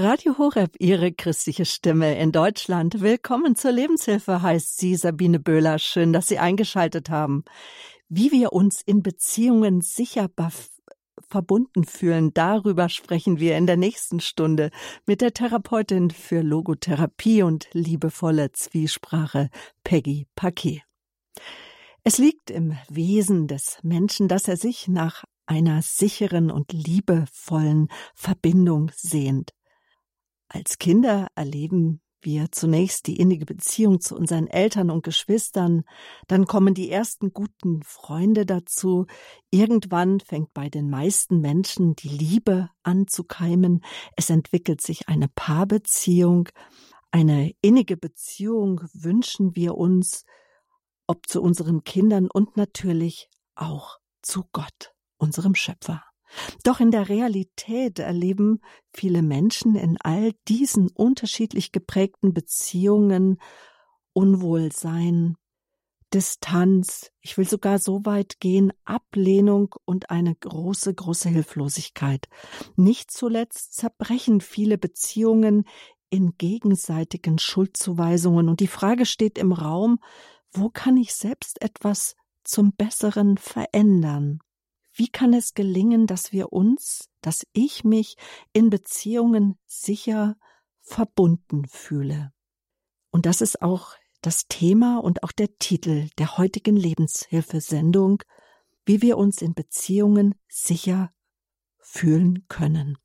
Radio Horeb, Ihre christliche Stimme in Deutschland. Willkommen zur Lebenshilfe, heißt sie Sabine Böhler. Schön, dass Sie eingeschaltet haben. Wie wir uns in Beziehungen sicher verbunden fühlen, darüber sprechen wir in der nächsten Stunde mit der Therapeutin für Logotherapie und liebevolle Zwiesprache, Peggy Paquet. Es liegt im Wesen des Menschen, dass er sich nach einer sicheren und liebevollen Verbindung sehnt. Als Kinder erleben wir zunächst die innige Beziehung zu unseren Eltern und Geschwistern, dann kommen die ersten guten Freunde dazu, irgendwann fängt bei den meisten Menschen die Liebe an zu keimen, es entwickelt sich eine Paarbeziehung, eine innige Beziehung wünschen wir uns, ob zu unseren Kindern und natürlich auch zu Gott, unserem Schöpfer. Doch in der Realität erleben viele Menschen in all diesen unterschiedlich geprägten Beziehungen Unwohlsein, Distanz, ich will sogar so weit gehen, Ablehnung und eine große, große Hilflosigkeit. Nicht zuletzt zerbrechen viele Beziehungen in gegenseitigen Schuldzuweisungen und die Frage steht im Raum, wo kann ich selbst etwas zum Besseren verändern? Wie kann es gelingen, dass wir uns, dass ich mich in Beziehungen sicher verbunden fühle? Und das ist auch das Thema und auch der Titel der heutigen Lebenshilfesendung, wie wir uns in Beziehungen sicher fühlen können.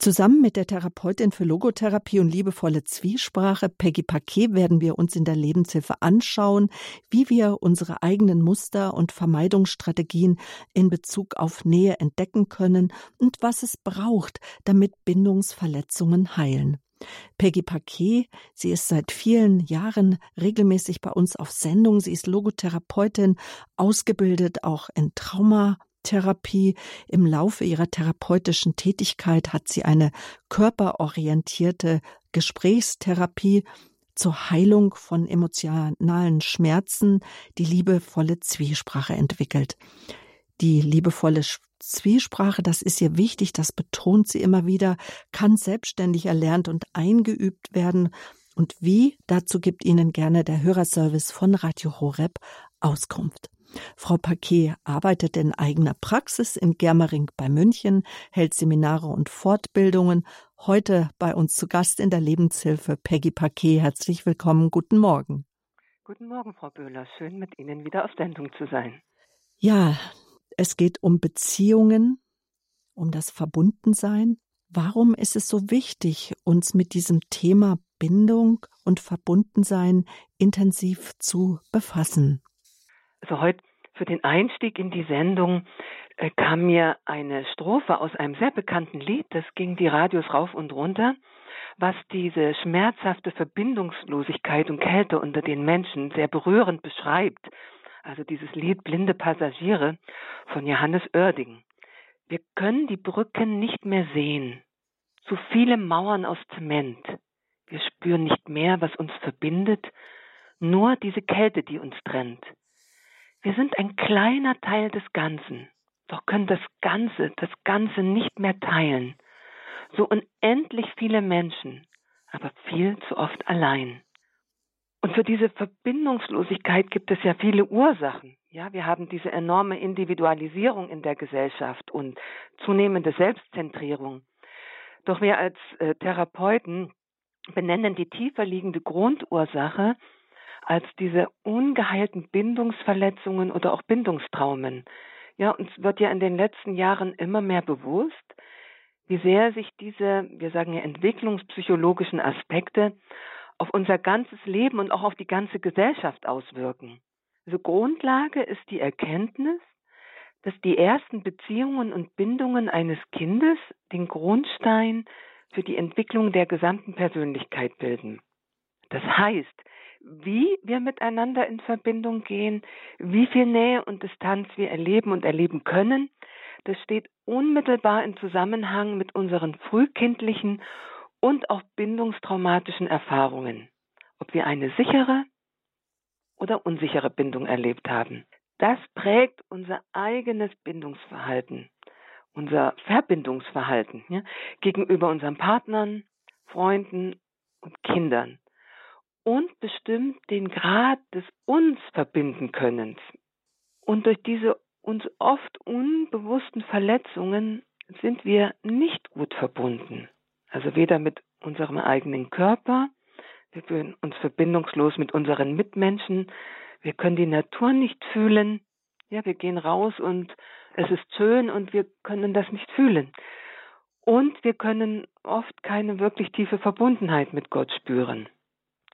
Zusammen mit der Therapeutin für Logotherapie und liebevolle Zwiesprache, Peggy Paquet, werden wir uns in der Lebenshilfe anschauen, wie wir unsere eigenen Muster und Vermeidungsstrategien in Bezug auf Nähe entdecken können und was es braucht, damit Bindungsverletzungen heilen. Peggy Paquet, sie ist seit vielen Jahren regelmäßig bei uns auf Sendung. Sie ist Logotherapeutin, ausgebildet auch in Trauma Therapie. Im Laufe ihrer therapeutischen Tätigkeit hat sie eine körperorientierte Gesprächstherapie zur Heilung von emotionalen Schmerzen, die liebevolle Zwiesprache entwickelt. Die liebevolle Zwiesprache, das ist ihr wichtig, das betont sie immer wieder, kann selbstständig erlernt und eingeübt werden. Und wie, dazu gibt Ihnen gerne der Hörerservice von Radio Horeb Auskunft. Frau Paquet arbeitet in eigener Praxis in Germering bei München, hält Seminare und Fortbildungen. Heute bei uns zu Gast in der Lebenshilfe Peggy Paquet. Herzlich willkommen. Guten Morgen. Guten Morgen, Frau Böhler. Schön, mit Ihnen wieder auf Sendung zu sein. Ja, es geht um Beziehungen, um das Verbundensein. Warum ist es so wichtig, uns mit diesem Thema Bindung und Verbundensein intensiv zu befassen? Also heute für den Einstieg in die Sendung äh, kam mir eine Strophe aus einem sehr bekannten Lied, das ging die Radios rauf und runter, was diese schmerzhafte Verbindungslosigkeit und Kälte unter den Menschen sehr berührend beschreibt. Also dieses Lied Blinde Passagiere von Johannes Oerding. Wir können die Brücken nicht mehr sehen. Zu viele Mauern aus Zement. Wir spüren nicht mehr, was uns verbindet, nur diese Kälte, die uns trennt. Wir sind ein kleiner Teil des Ganzen, doch können das Ganze, das Ganze nicht mehr teilen. So unendlich viele Menschen, aber viel zu oft allein. Und für diese Verbindungslosigkeit gibt es ja viele Ursachen. Ja, wir haben diese enorme Individualisierung in der Gesellschaft und zunehmende Selbstzentrierung. Doch wir als äh, Therapeuten benennen die tiefer liegende Grundursache als diese ungeheilten Bindungsverletzungen oder auch Bindungstraumen. Ja, uns wird ja in den letzten Jahren immer mehr bewusst, wie sehr sich diese, wir sagen ja, entwicklungspsychologischen Aspekte auf unser ganzes Leben und auch auf die ganze Gesellschaft auswirken. Also Grundlage ist die Erkenntnis, dass die ersten Beziehungen und Bindungen eines Kindes den Grundstein für die Entwicklung der gesamten Persönlichkeit bilden. Das heißt, wie wir miteinander in Verbindung gehen, wie viel Nähe und Distanz wir erleben und erleben können, das steht unmittelbar in Zusammenhang mit unseren frühkindlichen und auch bindungstraumatischen Erfahrungen, ob wir eine sichere oder unsichere Bindung erlebt haben. Das prägt unser eigenes Bindungsverhalten, unser Verbindungsverhalten ja, gegenüber unseren Partnern, Freunden und Kindern und bestimmt den Grad des uns verbinden Könnens. Und durch diese uns oft unbewussten Verletzungen sind wir nicht gut verbunden. Also weder mit unserem eigenen Körper, wir fühlen uns verbindungslos mit unseren Mitmenschen, wir können die Natur nicht fühlen, ja, wir gehen raus und es ist schön und wir können das nicht fühlen. Und wir können oft keine wirklich tiefe Verbundenheit mit Gott spüren.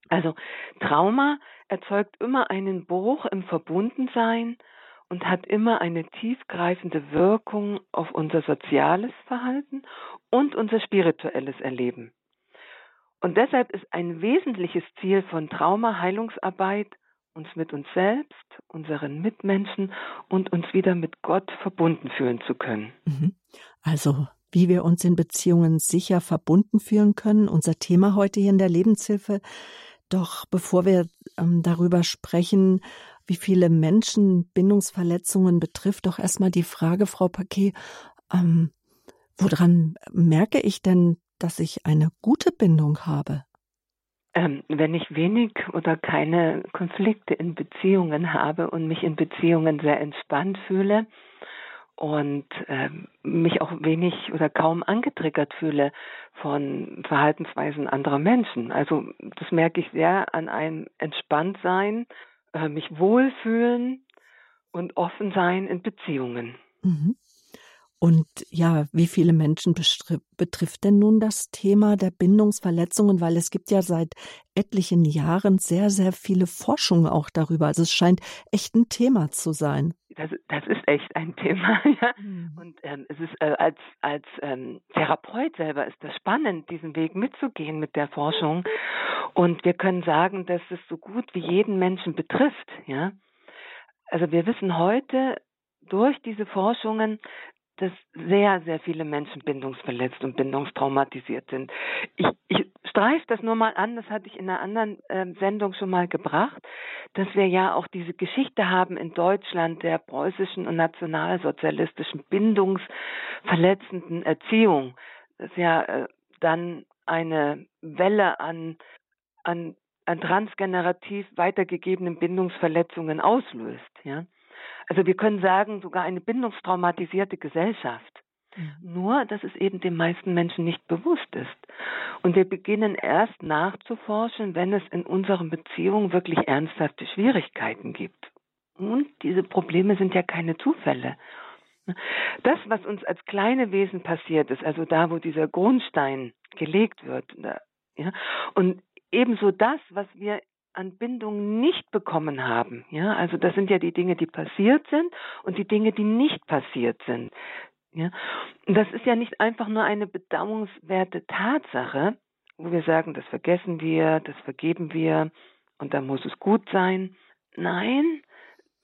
Also Trauma erzeugt immer einen Bruch im Verbundensein und hat immer eine tiefgreifende Wirkung auf unser soziales Verhalten und unser spirituelles Erleben. Und deshalb ist ein wesentliches Ziel von Traumaheilungsarbeit, uns mit uns selbst, unseren Mitmenschen und uns wieder mit Gott verbunden fühlen zu können. Mhm. Also wie wir uns in Beziehungen sicher verbunden fühlen können, unser Thema heute hier in der Lebenshilfe. Doch bevor wir ähm, darüber sprechen, wie viele Menschen Bindungsverletzungen betrifft, doch erstmal die Frage, Frau Paquet, ähm, woran merke ich denn, dass ich eine gute Bindung habe? Ähm, wenn ich wenig oder keine Konflikte in Beziehungen habe und mich in Beziehungen sehr entspannt fühle, und äh, mich auch wenig oder kaum angetriggert fühle von Verhaltensweisen anderer Menschen. Also das merke ich sehr an einem Entspanntsein, äh, mich wohlfühlen und offen sein in Beziehungen. Mhm. Und ja, wie viele Menschen betrifft denn nun das Thema der Bindungsverletzungen? Weil es gibt ja seit etlichen Jahren sehr, sehr viele Forschungen auch darüber. Also es scheint echt ein Thema zu sein. Das, das ist echt ein Thema, ja. Mhm. Und ähm, es ist äh, als als ähm, Therapeut selber ist das spannend, diesen Weg mitzugehen mit der Forschung. Und wir können sagen, dass es so gut wie jeden Menschen betrifft, ja. Also wir wissen heute durch diese Forschungen, dass sehr, sehr viele Menschen bindungsverletzt und bindungstraumatisiert sind. Ich, ich streife das nur mal an, das hatte ich in einer anderen äh, Sendung schon mal gebracht, dass wir ja auch diese Geschichte haben in Deutschland der preußischen und nationalsozialistischen bindungsverletzenden Erziehung, das ja äh, dann eine Welle an, an, an transgenerativ weitergegebenen Bindungsverletzungen auslöst, ja. Also wir können sagen, sogar eine bindungstraumatisierte Gesellschaft. Mhm. Nur, dass es eben den meisten Menschen nicht bewusst ist. Und wir beginnen erst nachzuforschen, wenn es in unseren Beziehungen wirklich ernsthafte Schwierigkeiten gibt. Und diese Probleme sind ja keine Zufälle. Das, was uns als kleine Wesen passiert ist, also da, wo dieser Grundstein gelegt wird, ja, und ebenso das, was wir an Bindung nicht bekommen haben. Ja, also das sind ja die Dinge, die passiert sind und die Dinge, die nicht passiert sind. Ja, und das ist ja nicht einfach nur eine bedauernswerte Tatsache, wo wir sagen, das vergessen wir, das vergeben wir und dann muss es gut sein. Nein,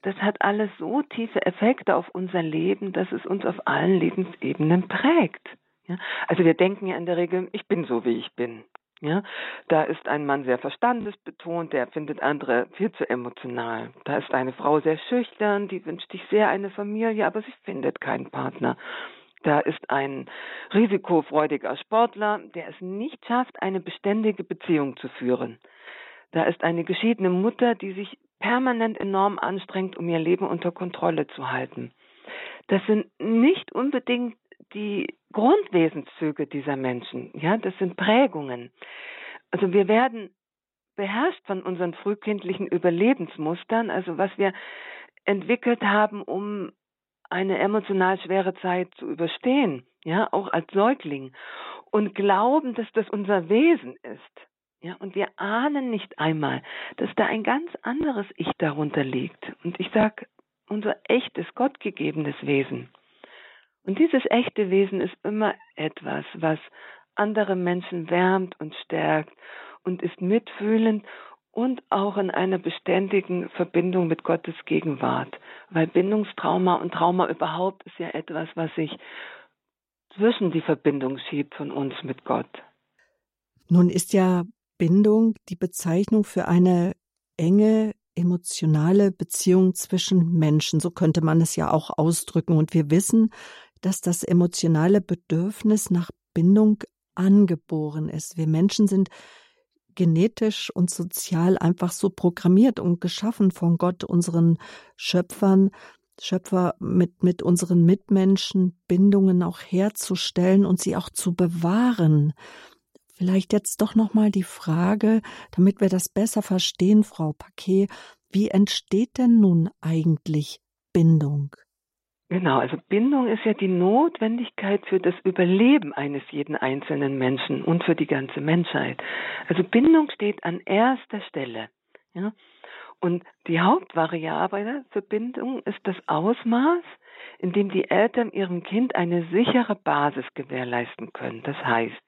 das hat alles so tiefe Effekte auf unser Leben, dass es uns auf allen Lebensebenen prägt. Ja, also wir denken ja in der Regel, ich bin so, wie ich bin. Ja, da ist ein Mann sehr verstandesbetont, der findet andere viel zu emotional. Da ist eine Frau sehr schüchtern, die wünscht sich sehr eine Familie, aber sie findet keinen Partner. Da ist ein risikofreudiger Sportler, der es nicht schafft, eine beständige Beziehung zu führen. Da ist eine geschiedene Mutter, die sich permanent enorm anstrengt, um ihr Leben unter Kontrolle zu halten. Das sind nicht unbedingt die Grundwesenszüge dieser Menschen. Ja, das sind Prägungen. Also wir werden beherrscht von unseren frühkindlichen Überlebensmustern, also was wir entwickelt haben, um eine emotional schwere Zeit zu überstehen, ja, auch als Säugling und glauben, dass das unser Wesen ist. Ja, und wir ahnen nicht einmal, dass da ein ganz anderes Ich darunter liegt. Und ich sage, unser echtes, gottgegebenes Wesen. Und dieses echte Wesen ist immer etwas, was andere Menschen wärmt und stärkt und ist mitfühlend und auch in einer beständigen Verbindung mit Gottes Gegenwart. Weil Bindungstrauma und Trauma überhaupt ist ja etwas, was sich zwischen die Verbindung schiebt von uns mit Gott. Nun ist ja Bindung die Bezeichnung für eine enge emotionale Beziehung zwischen Menschen. So könnte man es ja auch ausdrücken. Und wir wissen, dass das emotionale Bedürfnis nach Bindung angeboren ist. Wir Menschen sind genetisch und sozial einfach so programmiert und geschaffen von Gott, unseren Schöpfern, Schöpfer mit, mit unseren Mitmenschen Bindungen auch herzustellen und sie auch zu bewahren. Vielleicht jetzt doch nochmal die Frage, damit wir das besser verstehen, Frau Paquet, wie entsteht denn nun eigentlich Bindung? Genau, also Bindung ist ja die Notwendigkeit für das Überleben eines jeden einzelnen Menschen und für die ganze Menschheit. Also Bindung steht an erster Stelle. Ja? Und die Hauptvariable für Bindung ist das Ausmaß, in dem die Eltern ihrem Kind eine sichere Basis gewährleisten können. Das heißt,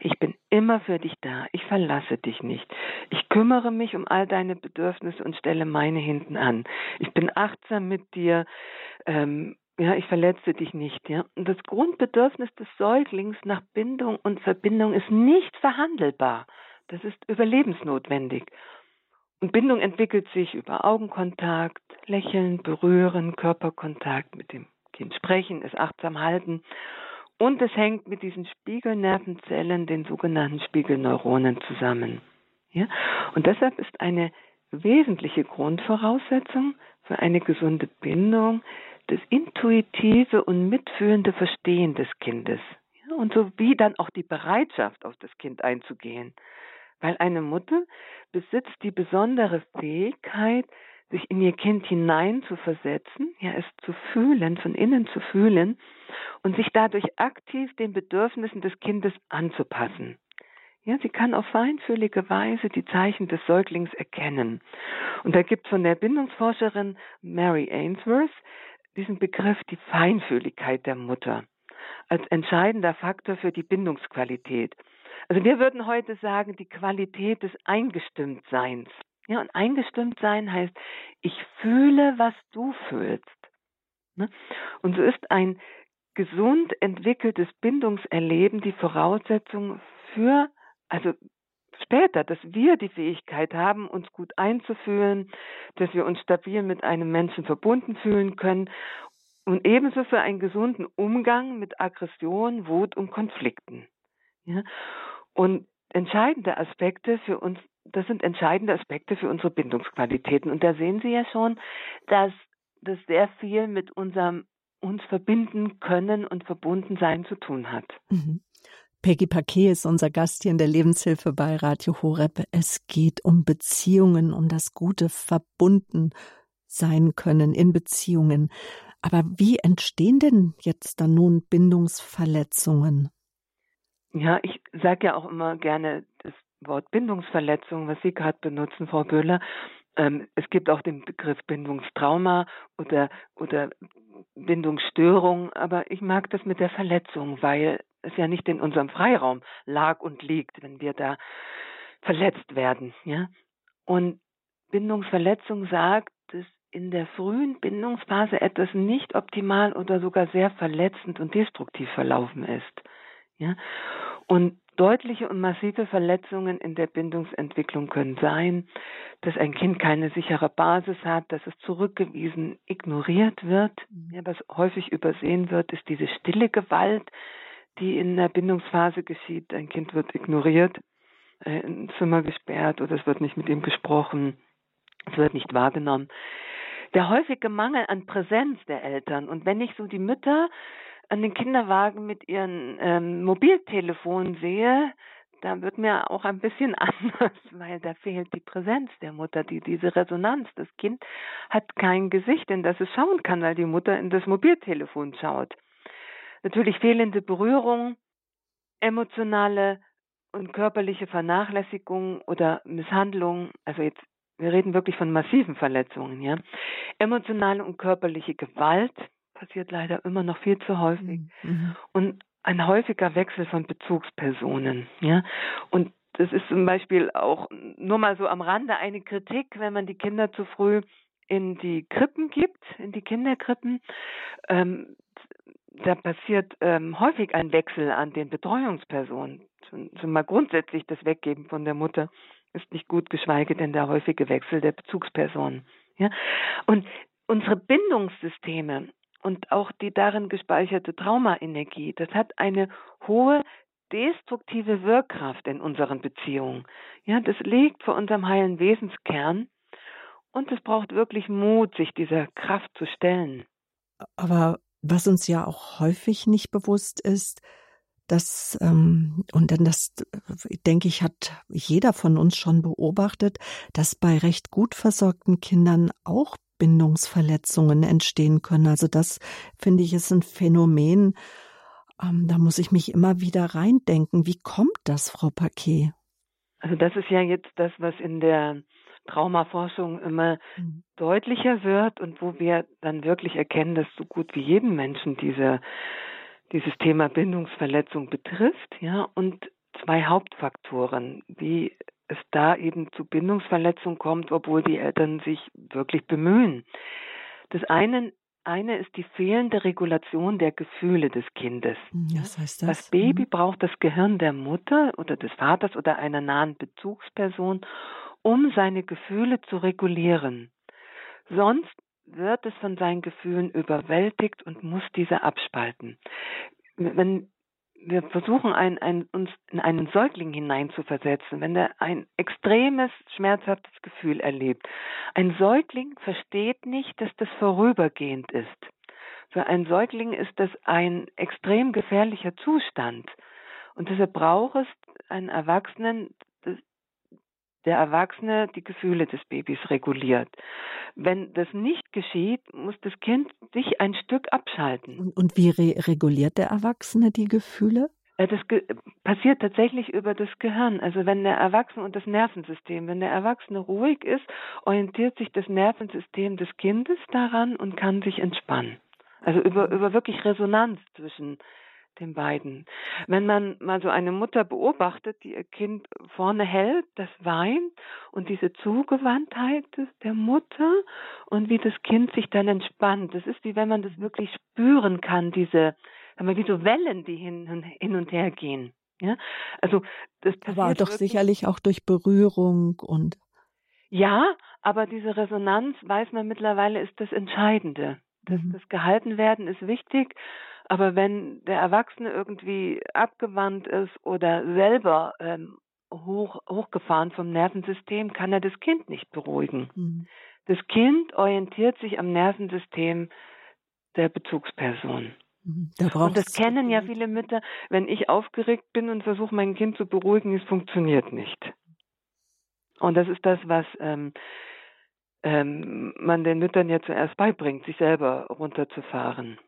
ich bin immer für dich da, ich verlasse dich nicht, ich kümmere mich um all deine Bedürfnisse und stelle meine hinten an. Ich bin achtsam mit dir, ähm, ja, ich verletze dich nicht, ja. Das Grundbedürfnis des Säuglings nach Bindung und Verbindung ist nicht verhandelbar. Das ist überlebensnotwendig. Und Bindung entwickelt sich über Augenkontakt, Lächeln, Berühren, Körperkontakt, mit dem Kind sprechen, es achtsam halten. Und es hängt mit diesen Spiegelnervenzellen, den sogenannten Spiegelneuronen, zusammen. Ja? Und deshalb ist eine wesentliche Grundvoraussetzung für eine gesunde Bindung das intuitive und mitfühlende Verstehen des Kindes. Und sowie dann auch die Bereitschaft, auf das Kind einzugehen. Weil eine Mutter besitzt die besondere Fähigkeit, sich in ihr Kind hineinzuversetzen, ja, es zu fühlen, von innen zu fühlen und sich dadurch aktiv den Bedürfnissen des Kindes anzupassen. Ja, sie kann auf feinfühlige Weise die Zeichen des Säuglings erkennen. Und da gibt von der Bindungsforscherin Mary Ainsworth diesen Begriff die Feinfühligkeit der Mutter als entscheidender Faktor für die Bindungsqualität. Also wir würden heute sagen, die Qualität des Eingestimmtseins. Ja, und eingestimmt sein heißt, ich fühle, was du fühlst. Ne? Und so ist ein gesund entwickeltes Bindungserleben die Voraussetzung für, also später, dass wir die Fähigkeit haben, uns gut einzufühlen, dass wir uns stabil mit einem Menschen verbunden fühlen können und ebenso für einen gesunden Umgang mit Aggression, Wut und Konflikten. Ja? Und entscheidende Aspekte für uns, das sind entscheidende Aspekte für unsere Bindungsqualitäten. Und da sehen Sie ja schon, dass das sehr viel mit unserem uns verbinden können und verbunden sein zu tun hat. Mhm. Peggy Paquet ist unser Gast hier in der Lebenshilfe bei Radio Horeb. Es geht um Beziehungen, um das gute verbunden sein können in Beziehungen. Aber wie entstehen denn jetzt dann nun Bindungsverletzungen? Ja, ich sage ja auch immer gerne das Wort Bindungsverletzung, was Sie gerade benutzen, Frau Böhler. Ähm, es gibt auch den Begriff Bindungstrauma oder, oder Bindungsstörung, aber ich mag das mit der Verletzung, weil es ja nicht in unserem Freiraum lag und liegt, wenn wir da verletzt werden, ja. Und Bindungsverletzung sagt, dass in der frühen Bindungsphase etwas nicht optimal oder sogar sehr verletzend und destruktiv verlaufen ist. Ja? Und deutliche und massive Verletzungen in der Bindungsentwicklung können sein, dass ein Kind keine sichere Basis hat, dass es zurückgewiesen, ignoriert wird. Mhm. Ja, was häufig übersehen wird, ist diese stille Gewalt, die in der Bindungsphase geschieht. Ein Kind wird ignoriert, äh, ins Zimmer gesperrt oder es wird nicht mit ihm gesprochen, es wird nicht wahrgenommen. Der häufige Mangel an Präsenz der Eltern und wenn ich so die Mütter an den Kinderwagen mit ihren ähm, Mobiltelefonen sehe, da wird mir auch ein bisschen anders, weil da fehlt die Präsenz der Mutter, die diese Resonanz. Das Kind hat kein Gesicht, in das es schauen kann, weil die Mutter in das Mobiltelefon schaut. Natürlich fehlende Berührung, emotionale und körperliche Vernachlässigung oder Misshandlung, also jetzt wir reden wirklich von massiven Verletzungen, ja. Emotionale und körperliche Gewalt, passiert leider immer noch viel zu häufig. Mhm. Und ein häufiger Wechsel von Bezugspersonen. Ja? Und das ist zum Beispiel auch nur mal so am Rande eine Kritik, wenn man die Kinder zu früh in die Krippen gibt, in die Kinderkrippen. Ähm, da passiert ähm, häufig ein Wechsel an den Betreuungspersonen. Schon, schon mal grundsätzlich das Weggeben von der Mutter ist nicht gut, geschweige denn der häufige Wechsel der Bezugspersonen. Ja? Und unsere Bindungssysteme und auch die darin gespeicherte Traumaenergie, das hat eine hohe destruktive Wirkkraft in unseren Beziehungen. Ja, das liegt vor unserem heilen Wesenskern und es braucht wirklich Mut, sich dieser Kraft zu stellen. Aber was uns ja auch häufig nicht bewusst ist, dass, ähm, und dann das, denke ich, hat jeder von uns schon beobachtet, dass bei recht gut versorgten Kindern auch Bindungsverletzungen entstehen können. Also das finde ich ist ein Phänomen, ähm, da muss ich mich immer wieder reindenken. Wie kommt das, Frau Paquet? Also das ist ja jetzt das, was in der Traumaforschung immer mhm. deutlicher wird und wo wir dann wirklich erkennen, dass so gut wie jeden Menschen diese, dieses Thema Bindungsverletzung betrifft, ja, und zwei Hauptfaktoren, wie es da eben zu Bindungsverletzung kommt, obwohl die Eltern sich wirklich bemühen. Das eine eine ist die fehlende Regulation der Gefühle des Kindes. Hm, was heißt das? Das Baby mhm. braucht das Gehirn der Mutter oder des Vaters oder einer nahen Bezugsperson, um seine Gefühle zu regulieren. Sonst wird es von seinen Gefühlen überwältigt und muss diese abspalten. Wenn wir versuchen, ein, ein, uns in einen Säugling hineinzuversetzen, wenn er ein extremes, schmerzhaftes Gefühl erlebt. Ein Säugling versteht nicht, dass das vorübergehend ist. Für einen Säugling ist das ein extrem gefährlicher Zustand. Und deshalb braucht es einen Erwachsenen, der Erwachsene die Gefühle des Babys reguliert. Wenn das nicht geschieht, muss das Kind sich ein Stück abschalten. Und, und wie re reguliert der Erwachsene die Gefühle? Äh, das ge passiert tatsächlich über das Gehirn. Also wenn der Erwachsene und das Nervensystem, wenn der Erwachsene ruhig ist, orientiert sich das Nervensystem des Kindes daran und kann sich entspannen. Also über, über wirklich Resonanz zwischen den beiden. Wenn man mal so eine Mutter beobachtet, die ihr Kind vorne hält, das weint und diese Zugewandtheit der Mutter und wie das Kind sich dann entspannt, das ist wie wenn man das wirklich spüren kann, diese, wie so Wellen, die hin, hin und her gehen. Ja, also das war doch sicherlich auch durch Berührung und ja, aber diese Resonanz weiß man mittlerweile ist das Entscheidende. Das, mhm. das Gehaltenwerden ist wichtig aber wenn der Erwachsene irgendwie abgewandt ist oder selber ähm, hoch, hochgefahren vom Nervensystem, kann er das Kind nicht beruhigen. Mhm. Das Kind orientiert sich am Nervensystem der Bezugsperson. Mhm. Da und das kennen ja viele Mütter. Wenn ich aufgeregt bin und versuche, mein Kind zu beruhigen, es funktioniert nicht. Und das ist das, was ähm, ähm, man den Müttern ja zuerst beibringt, sich selber runterzufahren.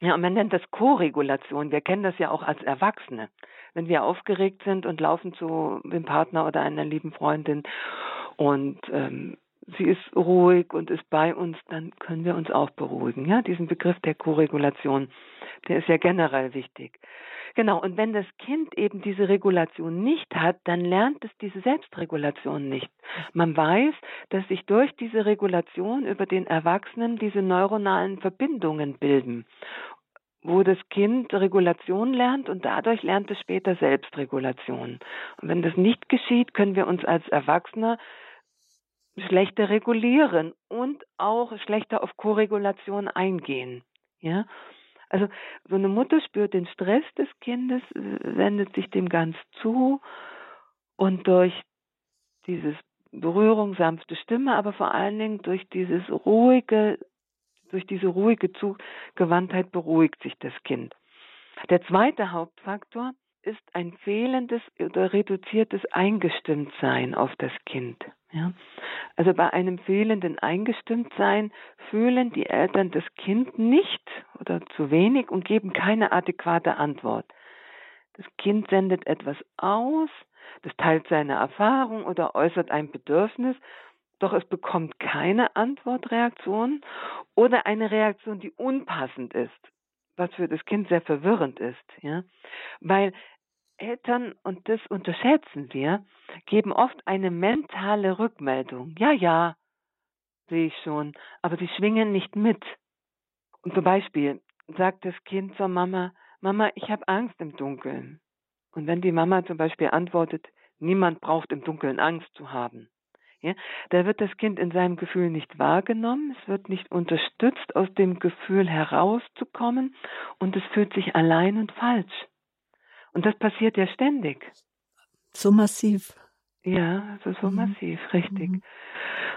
Ja, und man nennt das Co-Regulation. Wir kennen das ja auch als Erwachsene. Wenn wir aufgeregt sind und laufen zu dem Partner oder einer lieben Freundin und ähm, sie ist ruhig und ist bei uns, dann können wir uns auch beruhigen. Ja, diesen Begriff der Co-Regulation, der ist ja generell wichtig. Genau, und wenn das Kind eben diese Regulation nicht hat, dann lernt es diese Selbstregulation nicht. Man weiß, dass sich durch diese Regulation über den Erwachsenen diese neuronalen Verbindungen bilden wo das Kind Regulation lernt und dadurch lernt es später Selbstregulation. Und wenn das nicht geschieht, können wir uns als Erwachsene schlechter regulieren und auch schlechter auf Koregulation eingehen. Ja? Also so eine Mutter spürt den Stress des Kindes, wendet sich dem ganz zu und durch dieses Berührung, sanfte Stimme, aber vor allen Dingen durch dieses ruhige, durch diese ruhige Zugewandtheit beruhigt sich das Kind. Der zweite Hauptfaktor ist ein fehlendes oder reduziertes Eingestimmtsein auf das Kind. Ja? Also bei einem fehlenden Eingestimmtsein fühlen die Eltern das Kind nicht oder zu wenig und geben keine adäquate Antwort. Das Kind sendet etwas aus, das teilt seine Erfahrung oder äußert ein Bedürfnis, doch es bekommt keine Antwortreaktion oder eine Reaktion, die unpassend ist, was für das Kind sehr verwirrend ist, ja, weil Eltern, und das unterschätzen wir, geben oft eine mentale Rückmeldung. Ja, ja, sehe ich schon, aber sie schwingen nicht mit. Und zum Beispiel sagt das Kind zur Mama, Mama, ich habe Angst im Dunkeln. Und wenn die Mama zum Beispiel antwortet, niemand braucht im Dunkeln Angst zu haben, ja, da wird das Kind in seinem Gefühl nicht wahrgenommen, es wird nicht unterstützt, aus dem Gefühl herauszukommen und es fühlt sich allein und falsch. Und das passiert ja ständig. So massiv. Ja, das ist so mhm. massiv, richtig. Mhm.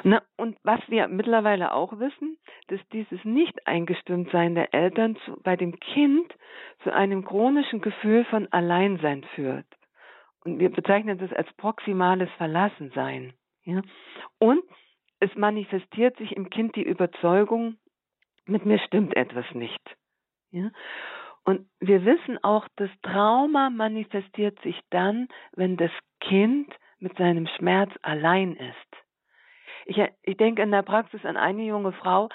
Na, und was wir mittlerweile auch wissen, dass dieses Nicht-Eingestimmtsein der Eltern zu, bei dem Kind zu einem chronischen Gefühl von Alleinsein führt. Und wir bezeichnen das als proximales Verlassensein. Ja? Und es manifestiert sich im Kind die Überzeugung, mit mir stimmt etwas nicht. Ja? Und wir wissen auch, das Trauma manifestiert sich dann, wenn das Kind mit seinem Schmerz allein ist. Ich, ich denke in der Praxis an eine junge Frau,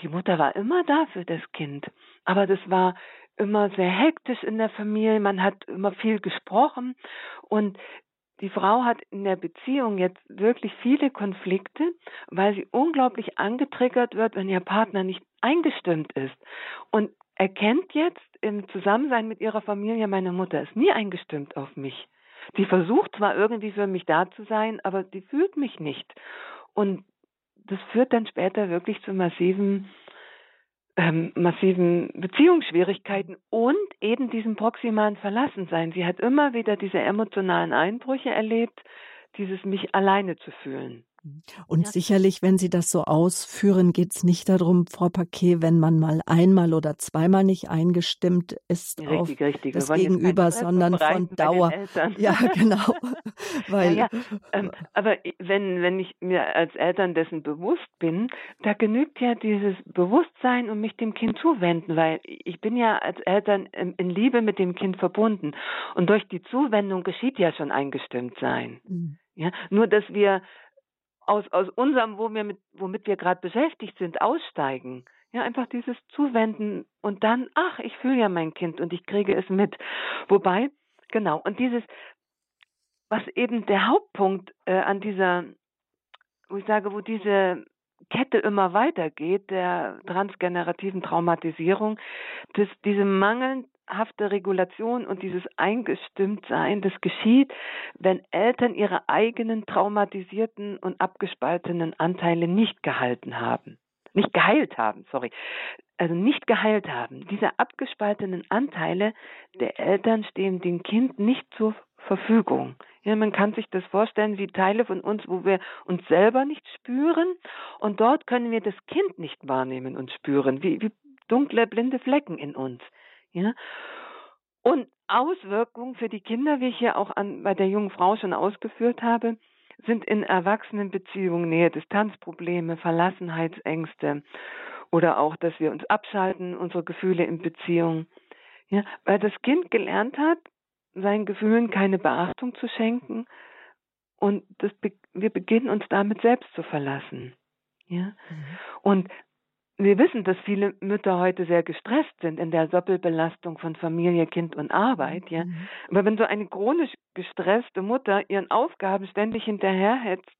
die Mutter war immer da für das Kind, aber das war immer sehr hektisch in der Familie, man hat immer viel gesprochen und die Frau hat in der Beziehung jetzt wirklich viele Konflikte, weil sie unglaublich angetriggert wird, wenn ihr Partner nicht eingestimmt ist. Und erkennt jetzt im Zusammensein mit ihrer Familie, meine Mutter ist nie eingestimmt auf mich. Die versucht zwar irgendwie für mich da zu sein, aber die fühlt mich nicht. Und das führt dann später wirklich zu massiven ähm, massiven Beziehungsschwierigkeiten und eben diesem proximalen Verlassensein. Sie hat immer wieder diese emotionalen Einbrüche erlebt, dieses mich alleine zu fühlen. Und ja. sicherlich, wenn Sie das so ausführen, geht es nicht darum, Frau Paquet, wenn man mal einmal oder zweimal nicht eingestimmt ist richtig, auf richtig. das Gegenüber, sondern von Dauer. Ja, genau. Weil, ja, ja. Ähm, aber wenn, wenn ich mir als Eltern dessen bewusst bin, da genügt ja dieses Bewusstsein, um mich dem Kind zuwenden, weil ich bin ja als Eltern in Liebe mit dem Kind verbunden. Und durch die Zuwendung geschieht ja schon eingestimmt sein. Mhm. Ja, nur dass wir aus, aus unserem, wo wir mit, womit wir gerade beschäftigt sind, aussteigen. Ja, einfach dieses Zuwenden und dann, ach, ich fühle ja mein Kind und ich kriege es mit. Wobei, genau, und dieses, was eben der Hauptpunkt äh, an dieser, wo ich sage, wo diese Kette immer weitergeht, der transgenerativen Traumatisierung, dass diese mangelnd hafte Regulation und dieses Eingestimmtsein, das geschieht, wenn Eltern ihre eigenen traumatisierten und abgespaltenen Anteile nicht gehalten haben. Nicht geheilt haben, sorry. Also nicht geheilt haben. Diese abgespaltenen Anteile der Eltern stehen dem Kind nicht zur Verfügung. Ja, man kann sich das vorstellen wie Teile von uns, wo wir uns selber nicht spüren und dort können wir das Kind nicht wahrnehmen und spüren, wie, wie dunkle, blinde Flecken in uns. Ja? Und Auswirkungen für die Kinder, wie ich hier auch an, bei der jungen Frau schon ausgeführt habe, sind in Erwachsenenbeziehungen Nähe-Distanzprobleme, Verlassenheitsängste oder auch, dass wir uns abschalten, unsere Gefühle in Beziehung. Ja, weil das Kind gelernt hat, seinen Gefühlen keine Beachtung zu schenken und das, wir beginnen uns damit selbst zu verlassen. Ja? Mhm. Und wir wissen, dass viele Mütter heute sehr gestresst sind in der Doppelbelastung von Familie, Kind und Arbeit, ja. Mhm. Aber wenn so eine chronisch gestresste Mutter ihren Aufgaben ständig hinterherhetzt,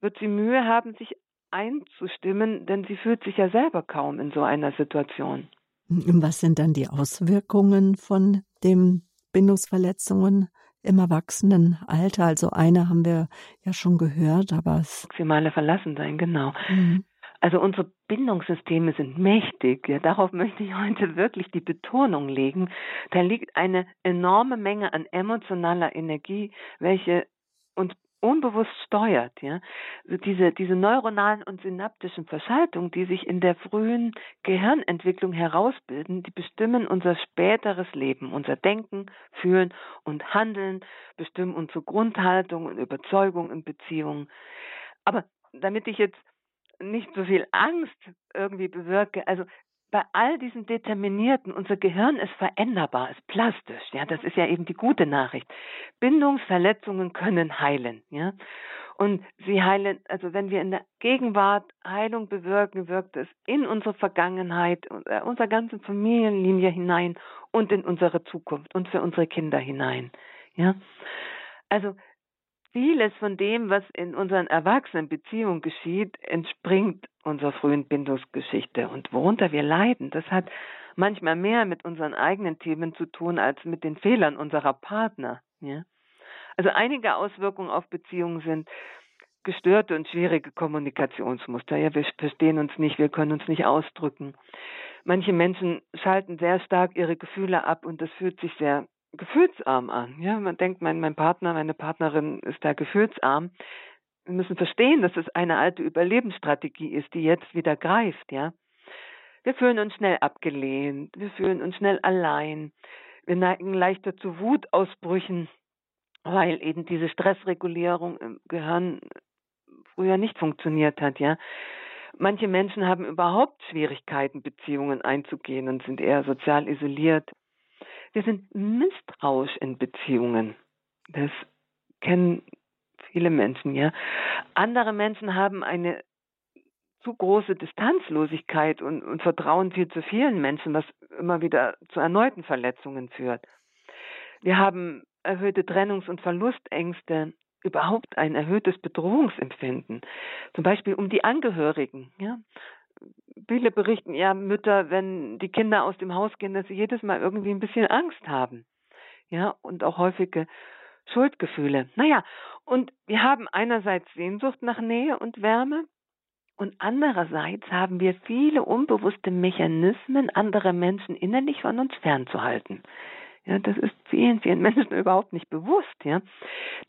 wird sie Mühe haben, sich einzustimmen, denn sie fühlt sich ja selber kaum in so einer Situation. Was sind dann die Auswirkungen von den Bindungsverletzungen im Erwachsenenalter? Also eine haben wir ja schon gehört, aber es. Maximale Verlassensein, genau. Mhm. Also unsere Bindungssysteme sind mächtig. Ja, darauf möchte ich heute wirklich die Betonung legen. Da liegt eine enorme Menge an emotionaler Energie, welche uns unbewusst steuert, ja. Diese, diese neuronalen und synaptischen Verschaltungen, die sich in der frühen Gehirnentwicklung herausbilden, die bestimmen unser späteres Leben, unser Denken, Fühlen und Handeln, bestimmen unsere Grundhaltung und Überzeugung in Beziehungen. Aber damit ich jetzt nicht so viel Angst irgendwie bewirke. Also bei all diesen Determinierten, unser Gehirn ist veränderbar, ist plastisch. Ja, das ist ja eben die gute Nachricht. Bindungsverletzungen können heilen. Ja, und sie heilen, also wenn wir in der Gegenwart Heilung bewirken, wirkt es in unsere Vergangenheit, äh, unserer ganzen Familienlinie hinein und in unsere Zukunft und für unsere Kinder hinein. Ja, also vieles von dem, was in unseren Erwachsenenbeziehungen geschieht, entspringt unserer frühen Bindungsgeschichte. Und worunter wir leiden, das hat manchmal mehr mit unseren eigenen Themen zu tun als mit den Fehlern unserer Partner. Ja? Also einige Auswirkungen auf Beziehungen sind gestörte und schwierige Kommunikationsmuster. Ja, wir verstehen uns nicht, wir können uns nicht ausdrücken. Manche Menschen schalten sehr stark ihre Gefühle ab und das fühlt sich sehr gefühlsarm an. Ja, man denkt, mein, mein Partner, meine Partnerin ist da gefühlsarm. Wir müssen verstehen, dass es eine alte Überlebensstrategie ist, die jetzt wieder greift, ja. Wir fühlen uns schnell abgelehnt, wir fühlen uns schnell allein, wir neigen leichter zu Wutausbrüchen, weil eben diese Stressregulierung im Gehirn früher nicht funktioniert hat, ja. Manche Menschen haben überhaupt Schwierigkeiten, Beziehungen einzugehen und sind eher sozial isoliert. Wir sind misstrauisch in Beziehungen. Das kennen viele Menschen, ja. Andere Menschen haben eine zu große Distanzlosigkeit und, und Vertrauen viel zu vielen Menschen, was immer wieder zu erneuten Verletzungen führt. Wir haben erhöhte Trennungs- und Verlustängste, überhaupt ein erhöhtes Bedrohungsempfinden, zum Beispiel um die Angehörigen. Ja? Viele berichten ja Mütter, wenn die Kinder aus dem Haus gehen, dass sie jedes Mal irgendwie ein bisschen Angst haben. Ja, und auch häufige Schuldgefühle. Naja, und wir haben einerseits Sehnsucht nach Nähe und Wärme und andererseits haben wir viele unbewusste Mechanismen, andere Menschen innerlich von uns fernzuhalten. Ja, das ist vielen, vielen Menschen überhaupt nicht bewusst, ja.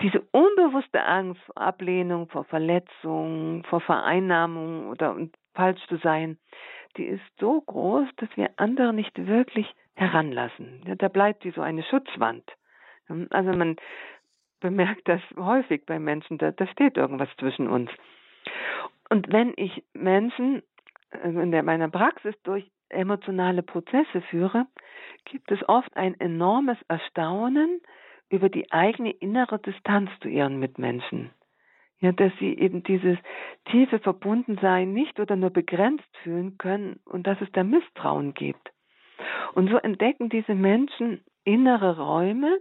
Diese unbewusste Angst vor Ablehnung, vor Verletzung, vor Vereinnahmung oder falsch zu sein, die ist so groß, dass wir andere nicht wirklich heranlassen. Da bleibt wie so eine Schutzwand. Also man bemerkt das häufig bei Menschen, da, da steht irgendwas zwischen uns. Und wenn ich Menschen äh, in der, meiner Praxis durch emotionale Prozesse führe, gibt es oft ein enormes Erstaunen über die eigene innere Distanz zu ihren Mitmenschen. Ja, dass sie eben dieses tiefe Verbundensein nicht oder nur begrenzt fühlen können und dass es da Misstrauen gibt. Und so entdecken diese Menschen innere Räume,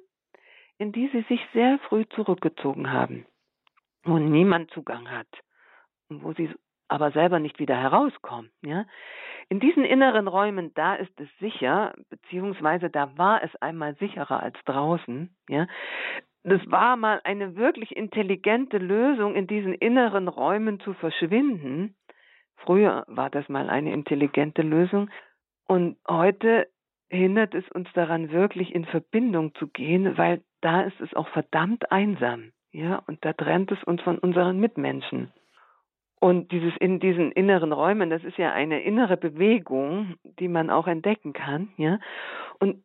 in die sie sich sehr früh zurückgezogen haben, wo niemand Zugang hat und wo sie aber selber nicht wieder herauskommen. Ja? In diesen inneren Räumen, da ist es sicher, beziehungsweise da war es einmal sicherer als draußen. Ja? Das war mal eine wirklich intelligente Lösung, in diesen inneren Räumen zu verschwinden. Früher war das mal eine intelligente Lösung. Und heute hindert es uns daran, wirklich in Verbindung zu gehen, weil da ist es auch verdammt einsam. Ja, und da trennt es uns von unseren Mitmenschen. Und dieses in diesen inneren Räumen, das ist ja eine innere Bewegung, die man auch entdecken kann, ja. Und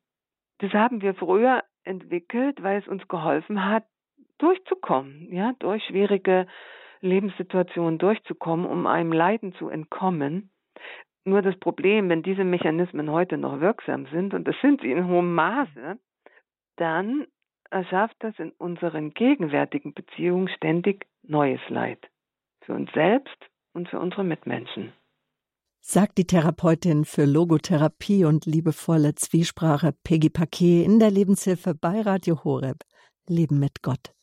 das haben wir früher entwickelt, weil es uns geholfen hat, durchzukommen, ja, durch schwierige Lebenssituationen durchzukommen, um einem Leiden zu entkommen. Nur das Problem, wenn diese Mechanismen heute noch wirksam sind, und das sind sie in hohem Maße, dann erschafft das in unseren gegenwärtigen Beziehungen ständig neues Leid für uns selbst und für unsere Mitmenschen. Sagt die Therapeutin für Logotherapie und liebevolle Zwiesprache Peggy Paquet in der Lebenshilfe bei Radio Horeb. Leben mit Gott.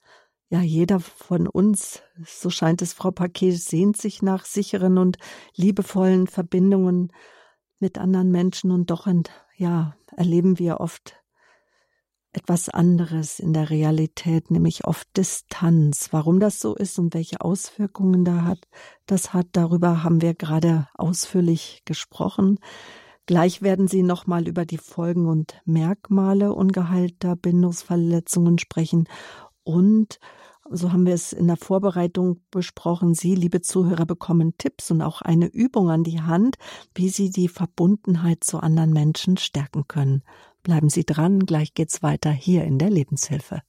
Ja, jeder von uns, so scheint es Frau Paquet, sehnt sich nach sicheren und liebevollen Verbindungen mit anderen Menschen und doch, ja, erleben wir oft etwas anderes in der Realität, nämlich oft Distanz. Warum das so ist und welche Auswirkungen da hat, das hat, darüber haben wir gerade ausführlich gesprochen. Gleich werden Sie nochmal über die Folgen und Merkmale ungeheilter Bindungsverletzungen sprechen und so haben wir es in der Vorbereitung besprochen. Sie, liebe Zuhörer, bekommen Tipps und auch eine Übung an die Hand, wie Sie die Verbundenheit zu anderen Menschen stärken können. Bleiben Sie dran, gleich geht's weiter hier in der Lebenshilfe.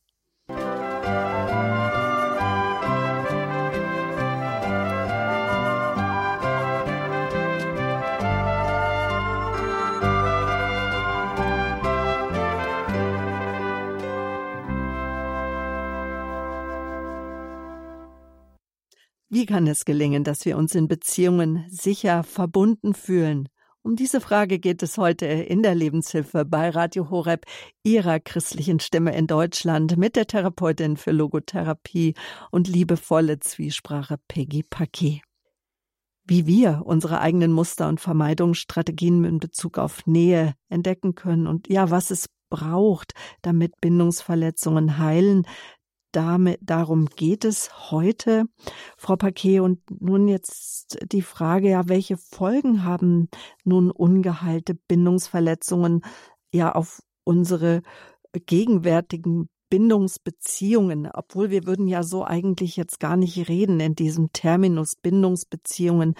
Wie kann es gelingen, dass wir uns in Beziehungen sicher verbunden fühlen? Um diese Frage geht es heute in der Lebenshilfe bei Radio Horeb, Ihrer christlichen Stimme in Deutschland, mit der Therapeutin für Logotherapie und liebevolle Zwiesprache Peggy Paquet. Wie wir unsere eigenen Muster und Vermeidungsstrategien in Bezug auf Nähe entdecken können und ja, was es braucht, damit Bindungsverletzungen heilen, damit, darum geht es heute, Frau Paquet. Und nun jetzt die Frage, ja, welche Folgen haben nun ungeheilte Bindungsverletzungen ja auf unsere gegenwärtigen Bindungsbeziehungen, obwohl wir würden ja so eigentlich jetzt gar nicht reden in diesem Terminus Bindungsbeziehungen.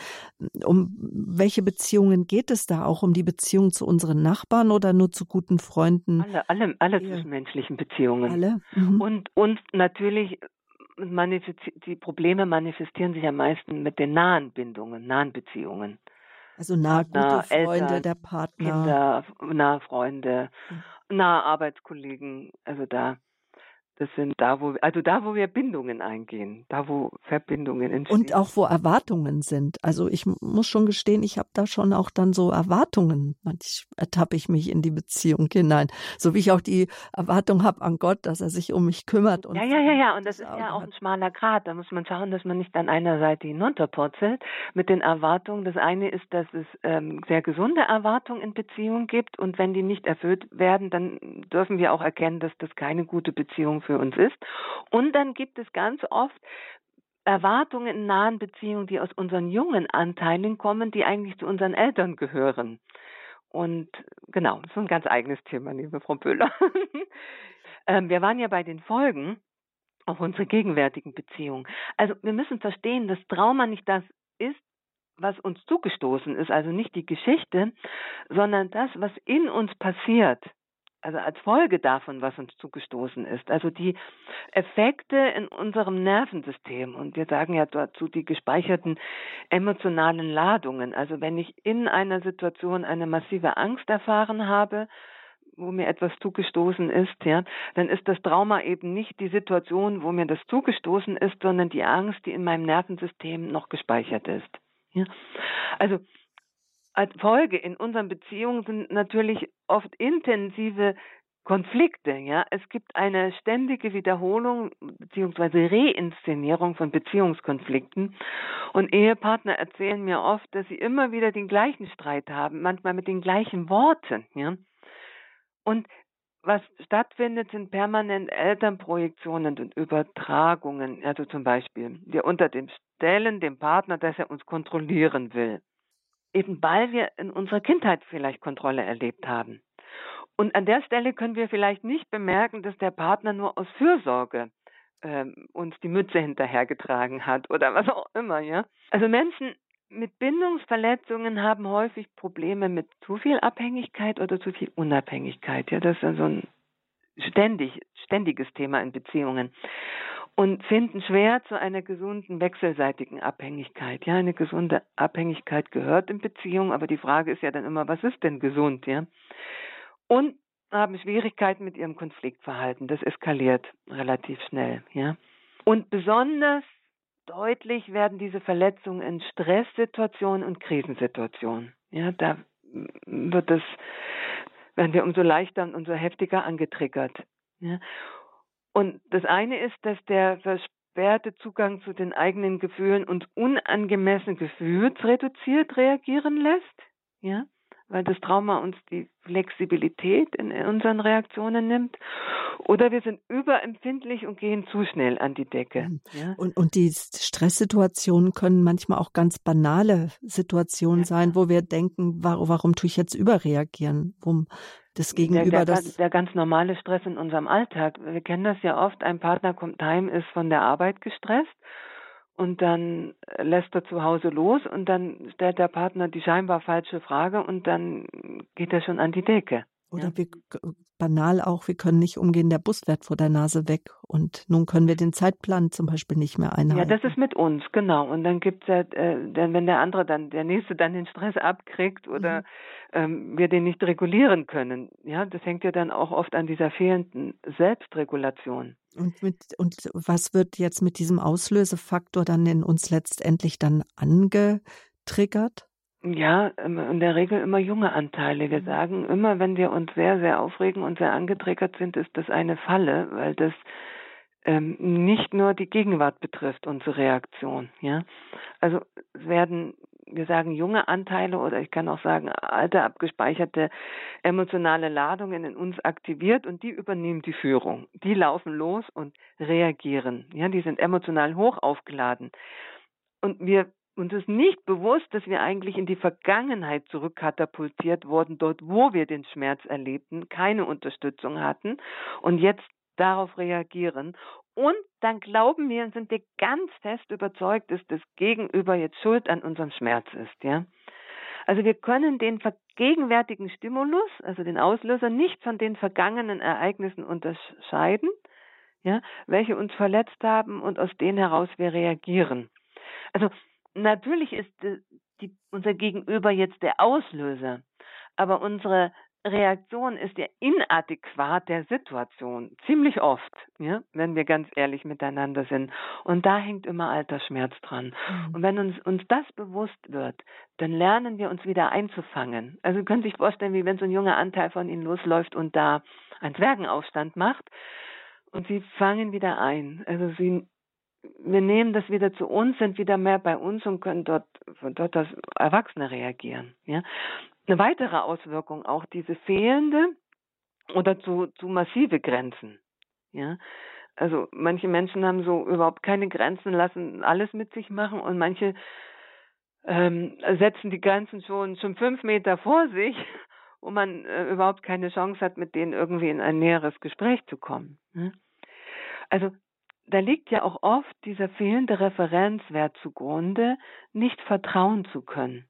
Um welche Beziehungen geht es da? Auch um die Beziehung zu unseren Nachbarn oder nur zu guten Freunden? Alle, alle, alle zwischenmenschlichen Beziehungen. Alle. Mhm. Und, und natürlich die Probleme manifestieren sich am meisten mit den nahen Bindungen, nahen Beziehungen. Also nahe gute Freunde, Eltern, der Partner. Kinder, nahe Freunde, mhm. nahe Arbeitskollegen. Also da das sind da, wo, also da, wo wir Bindungen eingehen, da, wo Verbindungen entstehen. Und auch wo Erwartungen sind. Also ich muss schon gestehen, ich habe da schon auch dann so Erwartungen. Manchmal ertappe ich mich in die Beziehung hinein. So wie ich auch die Erwartung habe an Gott, dass er sich um mich kümmert. Und ja, ja, ja, ja. Und das ist ja auch ein schmaler Grad. Da muss man schauen, dass man nicht an einer Seite hinunterpurzelt mit den Erwartungen. Das eine ist, dass es ähm, sehr gesunde Erwartungen in Beziehungen gibt. Und wenn die nicht erfüllt werden, dann dürfen wir auch erkennen, dass das keine gute Beziehung für uns ist. Und dann gibt es ganz oft Erwartungen in nahen Beziehungen, die aus unseren jungen Anteilen kommen, die eigentlich zu unseren Eltern gehören. Und genau, das ist ein ganz eigenes Thema, liebe Frau Böhler. ähm, wir waren ja bei den Folgen auf unsere gegenwärtigen Beziehungen. Also wir müssen verstehen, dass Trauma nicht das ist, was uns zugestoßen ist, also nicht die Geschichte, sondern das, was in uns passiert also als Folge davon, was uns zugestoßen ist. Also die Effekte in unserem Nervensystem und wir sagen ja dazu die gespeicherten emotionalen Ladungen. Also wenn ich in einer Situation eine massive Angst erfahren habe, wo mir etwas zugestoßen ist, ja, dann ist das Trauma eben nicht die Situation, wo mir das zugestoßen ist, sondern die Angst, die in meinem Nervensystem noch gespeichert ist. Ja. Also als Folge in unseren Beziehungen sind natürlich oft intensive Konflikte, ja. Es gibt eine ständige Wiederholung bzw. Reinszenierung von Beziehungskonflikten und Ehepartner erzählen mir oft, dass sie immer wieder den gleichen Streit haben, manchmal mit den gleichen Worten, ja. Und was stattfindet, sind permanent Elternprojektionen und Übertragungen. Also zum Beispiel, wir unter dem stellen dem Partner, dass er uns kontrollieren will eben weil wir in unserer Kindheit vielleicht Kontrolle erlebt haben. Und an der Stelle können wir vielleicht nicht bemerken, dass der Partner nur aus Fürsorge ähm, uns die Mütze hinterhergetragen hat oder was auch immer, ja. Also Menschen mit Bindungsverletzungen haben häufig Probleme mit zu viel Abhängigkeit oder zu viel Unabhängigkeit. Ja, das ist ja so ein ständig, ständiges Thema in Beziehungen und finden schwer zu einer gesunden wechselseitigen Abhängigkeit. Ja, eine gesunde Abhängigkeit gehört in Beziehung, aber die Frage ist ja dann immer, was ist denn gesund, ja? Und haben Schwierigkeiten mit ihrem Konfliktverhalten. Das eskaliert relativ schnell, ja? Und besonders deutlich werden diese Verletzungen in Stresssituationen und Krisensituationen. Ja, da wird es, werden wir umso leichter und umso heftiger angetriggert. Ja. Und das eine ist, dass der versperrte Zugang zu den eigenen Gefühlen uns unangemessen gefühlsreduziert reagieren lässt, ja, weil das Trauma uns die Flexibilität in unseren Reaktionen nimmt. Oder wir sind überempfindlich und gehen zu schnell an die Decke. Ja. Und, und die Stresssituationen können manchmal auch ganz banale Situationen ja. sein, wo wir denken, warum, warum tue ich jetzt überreagieren? Warum das Gegenüber der, der, das. Der ganz normale Stress in unserem Alltag. Wir kennen das ja oft, ein Partner kommt heim, ist von der Arbeit gestresst und dann lässt er zu Hause los und dann stellt der Partner die scheinbar falsche Frage und dann geht er schon an die Decke. Oder ja. wir banal auch, wir können nicht umgehen, der Bus fährt vor der Nase weg und nun können wir den Zeitplan zum Beispiel nicht mehr einhalten. Ja, das ist mit uns, genau. Und dann gibt's ja, äh, wenn der andere dann, der nächste dann den Stress abkriegt oder mhm. ähm, wir den nicht regulieren können, ja, das hängt ja dann auch oft an dieser fehlenden Selbstregulation. Und mit und was wird jetzt mit diesem Auslösefaktor dann in uns letztendlich dann angetriggert? Ja, in der Regel immer junge Anteile. Wir mhm. sagen immer, wenn wir uns sehr, sehr aufregen und sehr angetriggert sind, ist das eine Falle, weil das ähm, nicht nur die Gegenwart betrifft, unsere Reaktion. Ja, also werden, wir sagen junge Anteile oder ich kann auch sagen alte abgespeicherte emotionale Ladungen in uns aktiviert und die übernehmen die Führung. Die laufen los und reagieren. Ja, die sind emotional hoch aufgeladen und wir uns ist nicht bewusst, dass wir eigentlich in die Vergangenheit zurückkatapultiert wurden, dort wo wir den Schmerz erlebten, keine Unterstützung hatten und jetzt darauf reagieren. Und dann glauben wir und sind wir ganz fest überzeugt, dass das Gegenüber jetzt schuld an unserem Schmerz ist, ja. Also wir können den gegenwärtigen Stimulus, also den Auslöser, nicht von den vergangenen Ereignissen unterscheiden, ja, welche uns verletzt haben und aus denen heraus wir reagieren. Also natürlich ist die, unser Gegenüber jetzt der Auslöser, aber unsere Reaktion ist ja inadäquat der Situation, ziemlich oft, ja, wenn wir ganz ehrlich miteinander sind. Und da hängt immer alter Schmerz dran. Mhm. Und wenn uns, uns das bewusst wird, dann lernen wir uns wieder einzufangen. Also Sie können sich vorstellen, wie wenn so ein junger Anteil von Ihnen losläuft und da einen Zwergenaufstand macht und Sie fangen wieder ein. Also Sie wir nehmen das wieder zu uns, sind wieder mehr bei uns und können dort, dort als Erwachsene reagieren. Ja? Eine weitere Auswirkung auch diese fehlende oder zu, zu massive Grenzen. Ja? Also manche Menschen haben so überhaupt keine Grenzen, lassen alles mit sich machen und manche ähm, setzen die Grenzen schon schon fünf Meter vor sich, wo man äh, überhaupt keine Chance hat, mit denen irgendwie in ein näheres Gespräch zu kommen. Ne? Also da liegt ja auch oft dieser fehlende Referenzwert zugrunde, nicht vertrauen zu können.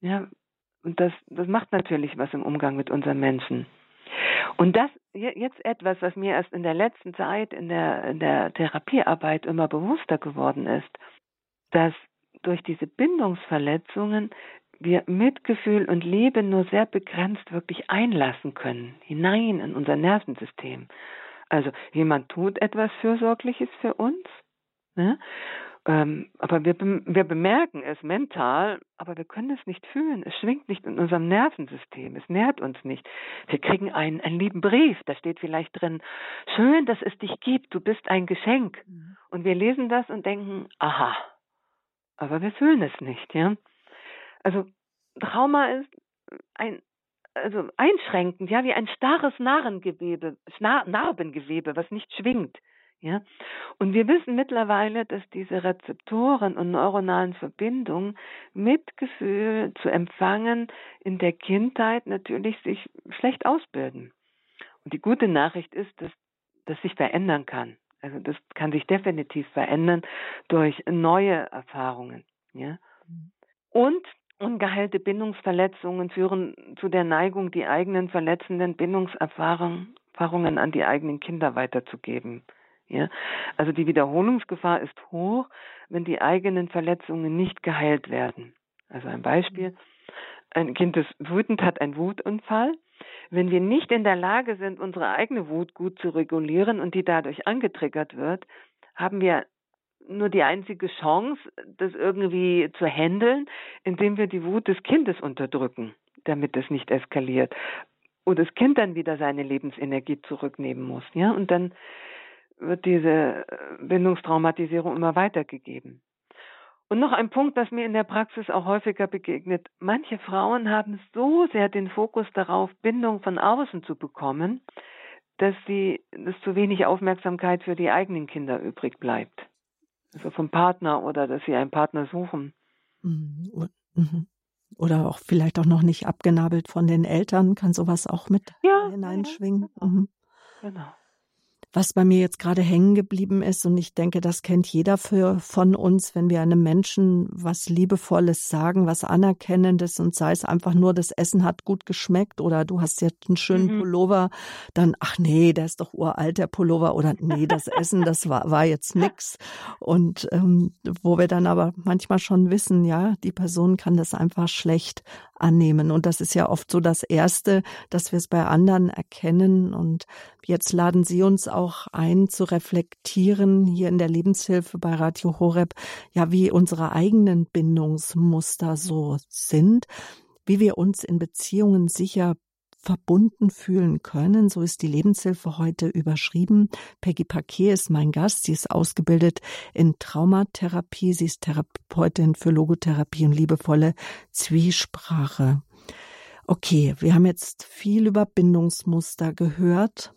Ja, und das, das macht natürlich was im Umgang mit unseren Menschen. Und das jetzt etwas, was mir erst in der letzten Zeit in der, in der Therapiearbeit immer bewusster geworden ist, dass durch diese Bindungsverletzungen wir Mitgefühl und Liebe nur sehr begrenzt wirklich einlassen können, hinein in unser Nervensystem. Also jemand tut etwas Fürsorgliches für uns, ne? ähm, aber wir, wir bemerken es mental, aber wir können es nicht fühlen. Es schwingt nicht in unserem Nervensystem, es nährt uns nicht. Wir kriegen einen, einen lieben Brief, da steht vielleicht drin, schön, dass es dich gibt, du bist ein Geschenk. Mhm. Und wir lesen das und denken, aha, aber wir fühlen es nicht, ja. Also Trauma ist ein also einschränkend, ja, wie ein starres Narrengewebe, Narbengewebe, was nicht schwingt. Ja? Und wir wissen mittlerweile, dass diese Rezeptoren und neuronalen Verbindungen Mitgefühl zu empfangen in der Kindheit natürlich sich schlecht ausbilden. Und die gute Nachricht ist, dass das sich verändern kann. Also das kann sich definitiv verändern durch neue Erfahrungen. Ja? Mhm. Und Ungeheilte Bindungsverletzungen führen zu der Neigung, die eigenen verletzenden Bindungserfahrungen an die eigenen Kinder weiterzugeben. Ja? Also die Wiederholungsgefahr ist hoch, wenn die eigenen Verletzungen nicht geheilt werden. Also ein Beispiel. Ein Kind ist wütend, hat einen Wutunfall. Wenn wir nicht in der Lage sind, unsere eigene Wut gut zu regulieren und die dadurch angetriggert wird, haben wir nur die einzige Chance, das irgendwie zu handeln, indem wir die Wut des Kindes unterdrücken, damit es nicht eskaliert. Und das Kind dann wieder seine Lebensenergie zurücknehmen muss, ja, und dann wird diese äh, Bindungstraumatisierung immer weitergegeben. Und noch ein Punkt, das mir in der Praxis auch häufiger begegnet. Manche Frauen haben so sehr den Fokus darauf, Bindung von außen zu bekommen, dass sie, dass zu wenig Aufmerksamkeit für die eigenen Kinder übrig bleibt. Also vom Partner oder dass sie einen Partner suchen. Mhm. Mhm. Oder auch vielleicht auch noch nicht abgenabelt von den Eltern, kann sowas auch mit ja, hineinschwingen. Ja, genau. Mhm. genau was bei mir jetzt gerade hängen geblieben ist. Und ich denke, das kennt jeder für, von uns, wenn wir einem Menschen was Liebevolles sagen, was Anerkennendes und sei es einfach nur, das Essen hat gut geschmeckt oder du hast jetzt einen schönen mhm. Pullover, dann, ach nee, der ist doch uralt, der Pullover oder nee, das Essen, das war, war jetzt nix. Und ähm, wo wir dann aber manchmal schon wissen, ja, die Person kann das einfach schlecht annehmen. Und das ist ja oft so das Erste, dass wir es bei anderen erkennen. Und jetzt laden Sie uns auch ein, zu reflektieren hier in der Lebenshilfe bei Radio Horeb, ja, wie unsere eigenen Bindungsmuster so sind, wie wir uns in Beziehungen sicher verbunden fühlen können. So ist die Lebenshilfe heute überschrieben. Peggy Paquet ist mein Gast. Sie ist ausgebildet in Traumatherapie. Sie ist Therapeutin für Logotherapie und liebevolle Zwiesprache. Okay, wir haben jetzt viel über Bindungsmuster gehört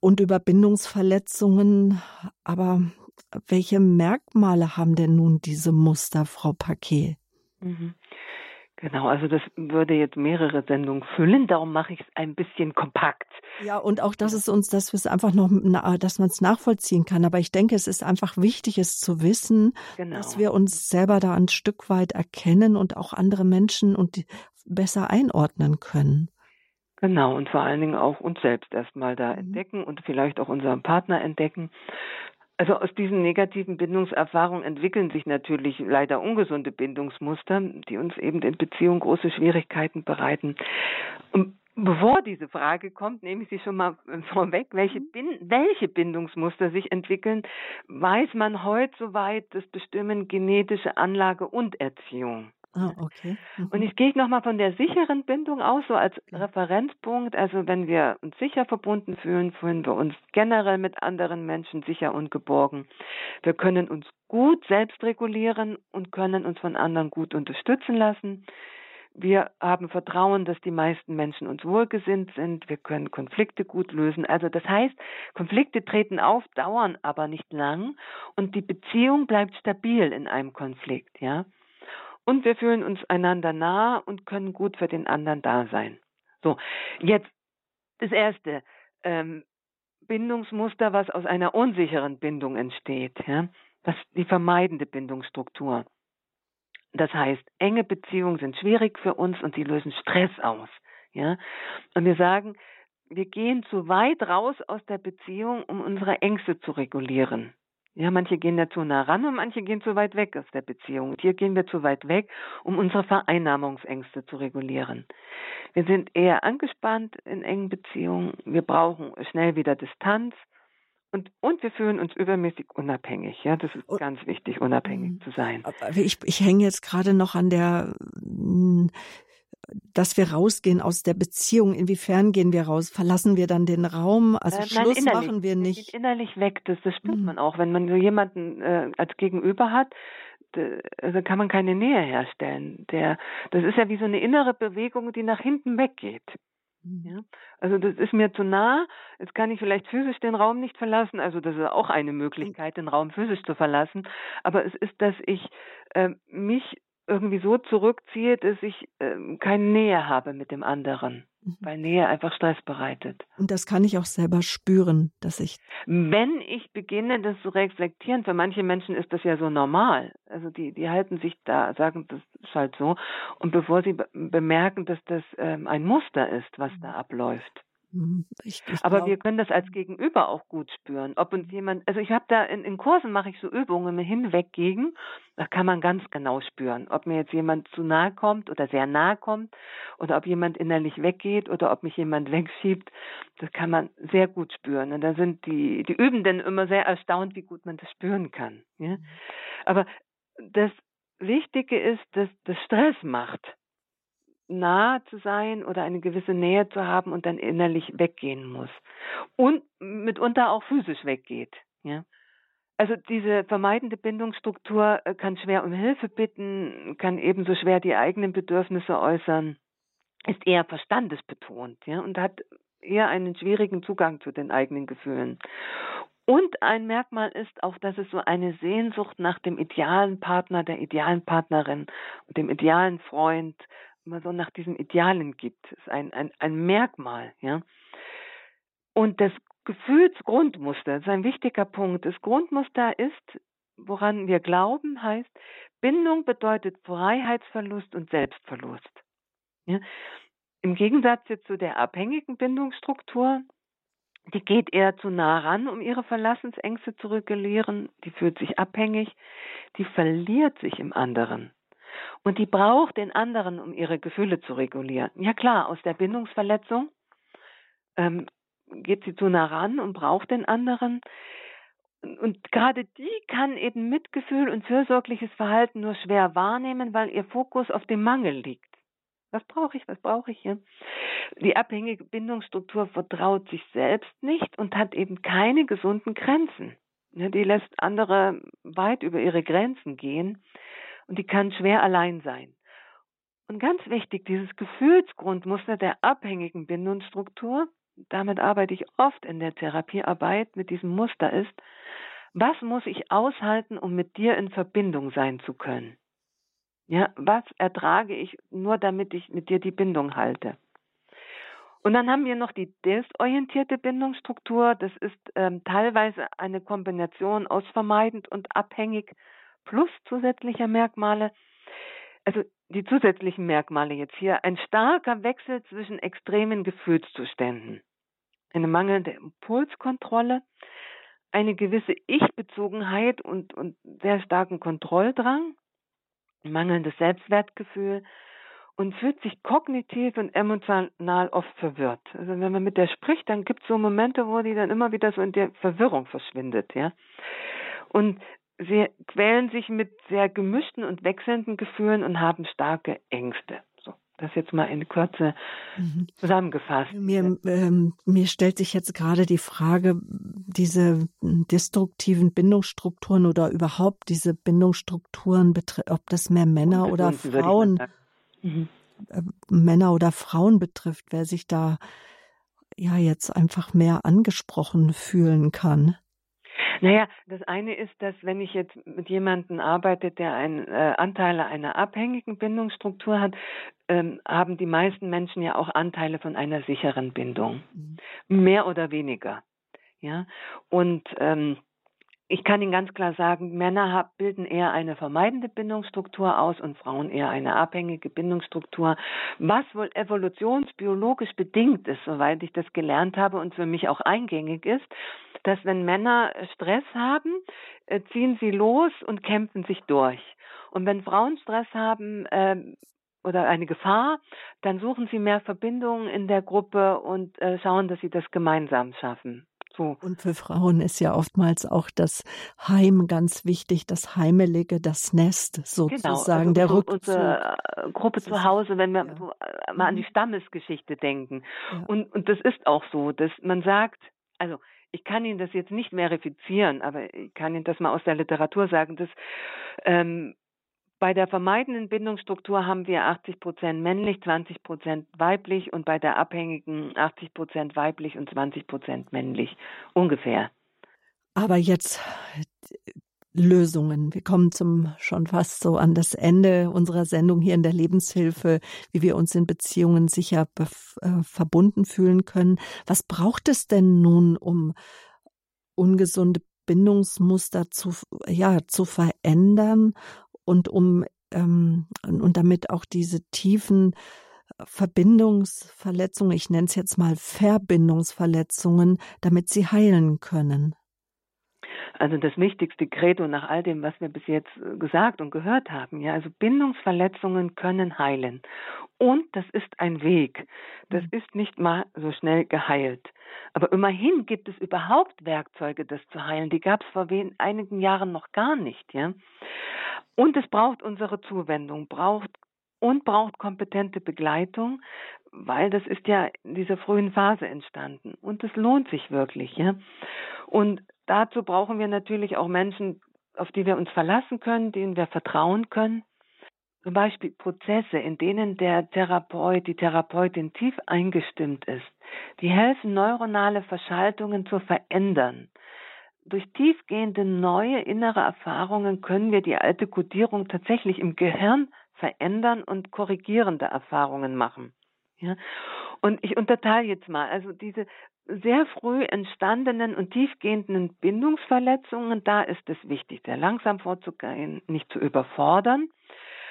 und über Bindungsverletzungen, aber Welche Merkmale haben denn nun diese Muster, Frau Paquet? Mhm. Genau, also das würde jetzt mehrere Sendungen füllen, darum mache ich es ein bisschen kompakt. Ja, und auch, dass es uns, dass wir es einfach noch, dass man es nachvollziehen kann. Aber ich denke, es ist einfach wichtig, es zu wissen, genau. dass wir uns selber da ein Stück weit erkennen und auch andere Menschen und besser einordnen können. Genau, und vor allen Dingen auch uns selbst erstmal da mhm. entdecken und vielleicht auch unseren Partner entdecken. Also aus diesen negativen Bindungserfahrungen entwickeln sich natürlich leider ungesunde Bindungsmuster, die uns eben in Beziehungen große Schwierigkeiten bereiten. Und bevor diese Frage kommt, nehme ich sie schon mal vorweg, welche, mhm. Welche Bindungsmuster sich entwickeln, weiß man heute soweit, das bestimmen genetische Anlage und Erziehung. Ah, okay. Mhm. Und ich gehe nochmal von der sicheren Bindung aus, so als Referenzpunkt. Also wenn wir uns sicher verbunden fühlen, fühlen wir uns generell mit anderen Menschen sicher und geborgen. Wir können uns gut selbst regulieren und können uns von anderen gut unterstützen lassen. Wir haben Vertrauen, dass die meisten Menschen uns wohlgesinnt sind. Wir können Konflikte gut lösen. Also das heißt, Konflikte treten auf, dauern aber nicht lang und die Beziehung bleibt stabil in einem Konflikt, ja. Und wir fühlen uns einander nah und können gut für den anderen da sein. So, jetzt das erste ähm, Bindungsmuster, was aus einer unsicheren Bindung entsteht, ja, das die vermeidende Bindungsstruktur. Das heißt, enge Beziehungen sind schwierig für uns und die lösen Stress aus. Ja? Und wir sagen, wir gehen zu weit raus aus der Beziehung, um unsere Ängste zu regulieren. Ja, manche gehen da zu nah ran und manche gehen zu weit weg aus der Beziehung. Und hier gehen wir zu weit weg, um unsere Vereinnahmungsängste zu regulieren. Wir sind eher angespannt in engen Beziehungen. Wir brauchen schnell wieder Distanz. Und, und wir fühlen uns übermäßig unabhängig. Ja, das ist ganz wichtig, unabhängig mhm. zu sein. Ich, ich hänge jetzt gerade noch an der dass wir rausgehen aus der Beziehung. Inwiefern gehen wir raus? Verlassen wir dann den Raum? Also äh, Schluss nein, machen wir nicht. Wir innerlich weg. Das, das spürt mhm. man auch, wenn man so jemanden äh, als Gegenüber hat. Also kann man keine Nähe herstellen. Der, das ist ja wie so eine innere Bewegung, die nach hinten weggeht. Mhm. Ja? Also das ist mir zu nah. Jetzt kann ich vielleicht physisch den Raum nicht verlassen. Also das ist auch eine Möglichkeit, den Raum physisch zu verlassen. Aber es ist, dass ich äh, mich irgendwie so zurückziehe, dass ich ähm, keine Nähe habe mit dem anderen, mhm. weil Nähe einfach Stress bereitet. Und das kann ich auch selber spüren, dass ich. Wenn ich beginne, das zu reflektieren, für manche Menschen ist das ja so normal. Also die, die halten sich da, sagen, das ist halt so. Und bevor sie bemerken, dass das ähm, ein Muster ist, was da abläuft, Mhm. Ich, ich Aber glaub, wir können das als Gegenüber auch gut spüren. Ob uns jemand, also ich habe da in, in Kursen mache ich so Übungen hinweg gegen, da kann man ganz genau spüren, ob mir jetzt jemand zu nahe kommt oder sehr nahe kommt oder ob jemand innerlich weggeht oder ob mich jemand wegschiebt. Das kann man sehr gut spüren. Und da sind die, die Übenden immer sehr erstaunt, wie gut man das spüren kann. Ja? Mhm. Aber das Wichtige ist, dass das Stress macht nah zu sein oder eine gewisse Nähe zu haben und dann innerlich weggehen muss. Und mitunter auch physisch weggeht. Ja. Also diese vermeidende Bindungsstruktur äh, kann schwer um Hilfe bitten, kann ebenso schwer die eigenen Bedürfnisse äußern, ist eher verstandesbetont, ja, und hat eher einen schwierigen Zugang zu den eigenen Gefühlen. Und ein Merkmal ist auch, dass es so eine Sehnsucht nach dem idealen Partner, der idealen Partnerin und dem idealen Freund immer so nach diesen Idealen gibt. Das ist ein, ein, ein Merkmal, ja. Und das Gefühlsgrundmuster, das ist ein wichtiger Punkt. Das Grundmuster ist, woran wir glauben, heißt, Bindung bedeutet Freiheitsverlust und Selbstverlust. Ja? Im Gegensatz jetzt zu der abhängigen Bindungsstruktur, die geht eher zu nah ran, um ihre Verlassensängste zu regulieren, die fühlt sich abhängig, die verliert sich im anderen. Und die braucht den anderen, um ihre Gefühle zu regulieren. Ja klar, aus der Bindungsverletzung ähm, geht sie zu nah ran und braucht den anderen. Und gerade die kann eben Mitgefühl und fürsorgliches Verhalten nur schwer wahrnehmen, weil ihr Fokus auf dem Mangel liegt. Was brauche ich? Was brauche ich hier? Die abhängige Bindungsstruktur vertraut sich selbst nicht und hat eben keine gesunden Grenzen. Die lässt andere weit über ihre Grenzen gehen und die kann schwer allein sein. Und ganz wichtig, dieses Gefühlsgrundmuster der abhängigen Bindungsstruktur, damit arbeite ich oft in der Therapiearbeit mit diesem Muster ist, Was muss ich aushalten, um mit dir in Verbindung sein zu können? Ja, was ertrage ich nur, damit ich mit dir die Bindung halte? Und dann haben wir noch die desorientierte Bindungsstruktur. Das ist ähm, teilweise eine Kombination aus vermeidend und abhängig plus zusätzlicher Merkmale. Also die zusätzlichen Merkmale jetzt hier. Ein starker Wechsel zwischen extremen Gefühlszuständen. Eine mangelnde Impulskontrolle, eine gewisse Ich-Bezogenheit und, und sehr starken Kontrolldrang, mangelndes Selbstwertgefühl und fühlt sich kognitiv und emotional oft verwirrt. Also wenn man mit der spricht, dann gibt es so Momente, wo die dann immer wieder so in der Verwirrung verschwindet, ja. Und sie quälen sich mit sehr gemischten und wechselnden Gefühlen und haben starke Ängste. Das jetzt mal in Kürze mhm. zusammengefasst. Mir, ähm, mir stellt sich jetzt gerade die Frage, diese destruktiven Bindungsstrukturen oder überhaupt diese Bindungsstrukturen, ob das mehr Männer oder Frauen, mhm. äh, Männer oder Frauen betrifft, wer sich da ja jetzt einfach mehr angesprochen fühlen kann. Naja, das eine ist, dass wenn ich jetzt mit jemandem arbeite, der einen äh, Anteile einer abhängigen Bindungsstruktur hat, ähm, haben die meisten Menschen ja auch Anteile von einer sicheren Bindung. Mhm. Mehr oder weniger. Ja. Und ähm, ich kann Ihnen ganz klar sagen, Männer bilden eher eine vermeidende Bindungsstruktur aus und Frauen eher eine abhängige Bindungsstruktur, was wohl evolutionsbiologisch bedingt ist, soweit ich das gelernt habe und für mich auch eingängig ist, dass wenn Männer Stress haben, äh, ziehen sie los und kämpfen sich durch. Und wenn Frauen Stress haben, äh, oder eine Gefahr, dann suchen sie mehr Verbindungen in der Gruppe und äh, schauen, dass sie das gemeinsam schaffen. So. Und für Frauen ist ja oftmals auch das Heim ganz wichtig, das Heimelige, das Nest sozusagen, genau, also der Rückzug. Unsere äh, Gruppe zu Hause, wenn wir ja. mal an die mhm. Stammesgeschichte denken. Ja. Und, und das ist auch so, dass man sagt, also ich kann Ihnen das jetzt nicht verifizieren, aber ich kann Ihnen das mal aus der Literatur sagen, dass ähm, bei der vermeidenden Bindungsstruktur haben wir 80 Prozent männlich, 20 Prozent weiblich und bei der abhängigen 80 Prozent weiblich und 20 Prozent männlich. Ungefähr. Aber jetzt Lösungen. Wir kommen zum schon fast so an das Ende unserer Sendung hier in der Lebenshilfe, wie wir uns in Beziehungen sicher äh, verbunden fühlen können. Was braucht es denn nun, um ungesunde Bindungsmuster zu, ja, zu verändern und um ähm, und damit auch diese tiefen Verbindungsverletzungen, ich nenne es jetzt mal Verbindungsverletzungen, damit sie heilen können. Also das wichtigste Credo nach all dem, was wir bis jetzt äh, gesagt und gehört haben, ja, also Bindungsverletzungen können heilen. Und das ist ein Weg. Das mhm. ist nicht mal so schnell geheilt. Aber immerhin gibt es überhaupt Werkzeuge, das zu heilen. Die gab es vor einigen Jahren noch gar nicht, ja. Und es braucht unsere Zuwendung, braucht und braucht kompetente Begleitung, weil das ist ja in dieser frühen Phase entstanden. Und es lohnt sich wirklich, ja. Und dazu brauchen wir natürlich auch Menschen, auf die wir uns verlassen können, denen wir vertrauen können. Zum Beispiel Prozesse, in denen der Therapeut, die Therapeutin tief eingestimmt ist, die helfen, neuronale Verschaltungen zu verändern. Durch tiefgehende neue innere Erfahrungen können wir die alte Kodierung tatsächlich im Gehirn verändern und korrigierende Erfahrungen machen. Ja? Und ich unterteile jetzt mal, also diese sehr früh entstandenen und tiefgehenden Bindungsverletzungen, da ist es wichtig, sehr langsam vorzugehen, nicht zu überfordern,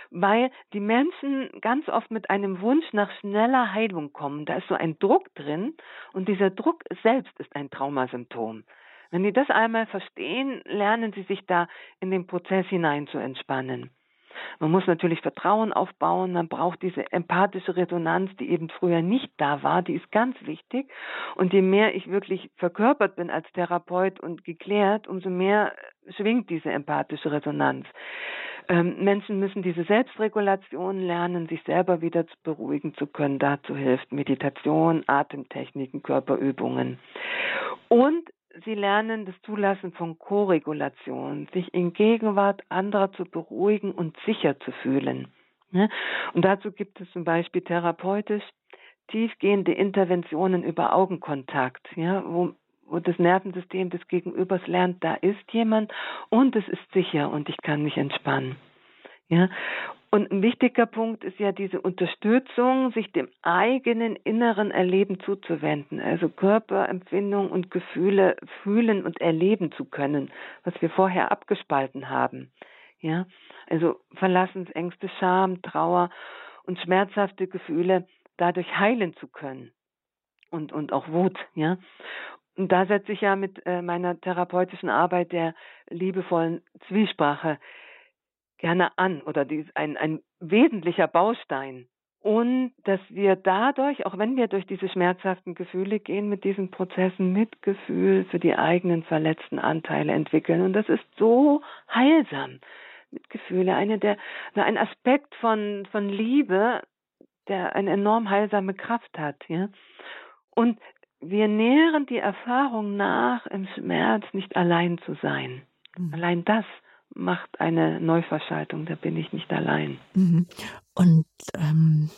weil die Menschen ganz oft mit einem Wunsch nach schneller Heilung kommen. Da ist so ein Druck drin und dieser Druck selbst ist ein Traumasymptom. Wenn die das einmal verstehen, lernen sie sich da in den Prozess hinein zu entspannen. Man muss natürlich Vertrauen aufbauen, man braucht diese empathische Resonanz, die eben früher nicht da war, die ist ganz wichtig. Und je mehr ich wirklich verkörpert bin als Therapeut und geklärt, umso mehr schwingt diese empathische Resonanz. Ähm, Menschen müssen diese Selbstregulation lernen, sich selber wieder beruhigen zu können. Dazu hilft Meditation, Atemtechniken, Körperübungen. Und sie lernen das Zulassen von Koregulation, sich in Gegenwart anderer zu beruhigen und sicher zu fühlen. Und dazu gibt es zum Beispiel therapeutisch tiefgehende Interventionen über Augenkontakt, ja, wo, wo das Nervensystem des Gegenübers lernt, da ist jemand und es ist sicher und ich kann mich entspannen. Ja, und ein wichtiger Punkt ist ja diese Unterstützung, sich dem eigenen inneren Erleben zuzuwenden, also Körperempfindung und Gefühle fühlen und erleben zu können, was wir vorher abgespalten haben. Ja, also Verlassensängste, Scham, Trauer und schmerzhafte Gefühle dadurch heilen zu können und und auch Wut, ja. Und da setze ich ja mit äh, meiner therapeutischen Arbeit der liebevollen Zwiesprache gerne an oder die ist ein, ein wesentlicher Baustein. Und dass wir dadurch, auch wenn wir durch diese schmerzhaften Gefühle gehen, mit diesen Prozessen Mitgefühl für die eigenen verletzten Anteile entwickeln. Und das ist so heilsam. Mitgefühle, eine der, ein Aspekt von, von Liebe, der eine enorm heilsame Kraft hat, ja. Und wir nähren die Erfahrung nach, im Schmerz nicht allein zu sein. Mhm. Allein das macht eine Neuverschaltung, da bin ich nicht allein. Mhm. Und ähm,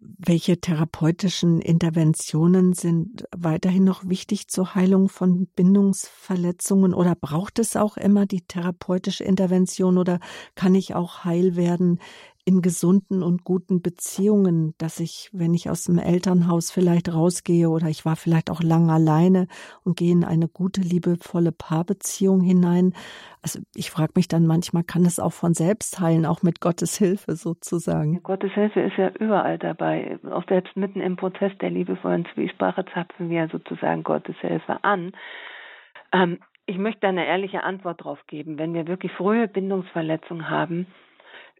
welche therapeutischen Interventionen sind weiterhin noch wichtig zur Heilung von Bindungsverletzungen oder braucht es auch immer die therapeutische Intervention oder kann ich auch heil werden, in gesunden und guten Beziehungen, dass ich, wenn ich aus dem Elternhaus vielleicht rausgehe oder ich war vielleicht auch lang alleine und gehe in eine gute, liebevolle Paarbeziehung hinein. Also ich frage mich dann manchmal, kann es auch von selbst heilen, auch mit Gottes Hilfe sozusagen? Gottes Hilfe ist ja überall dabei. Auch selbst mitten im Prozess der liebevollen Zwiesprache zapfen wir sozusagen Gottes Hilfe an. Ähm, ich möchte eine ehrliche Antwort darauf geben. Wenn wir wirklich frühe Bindungsverletzungen haben,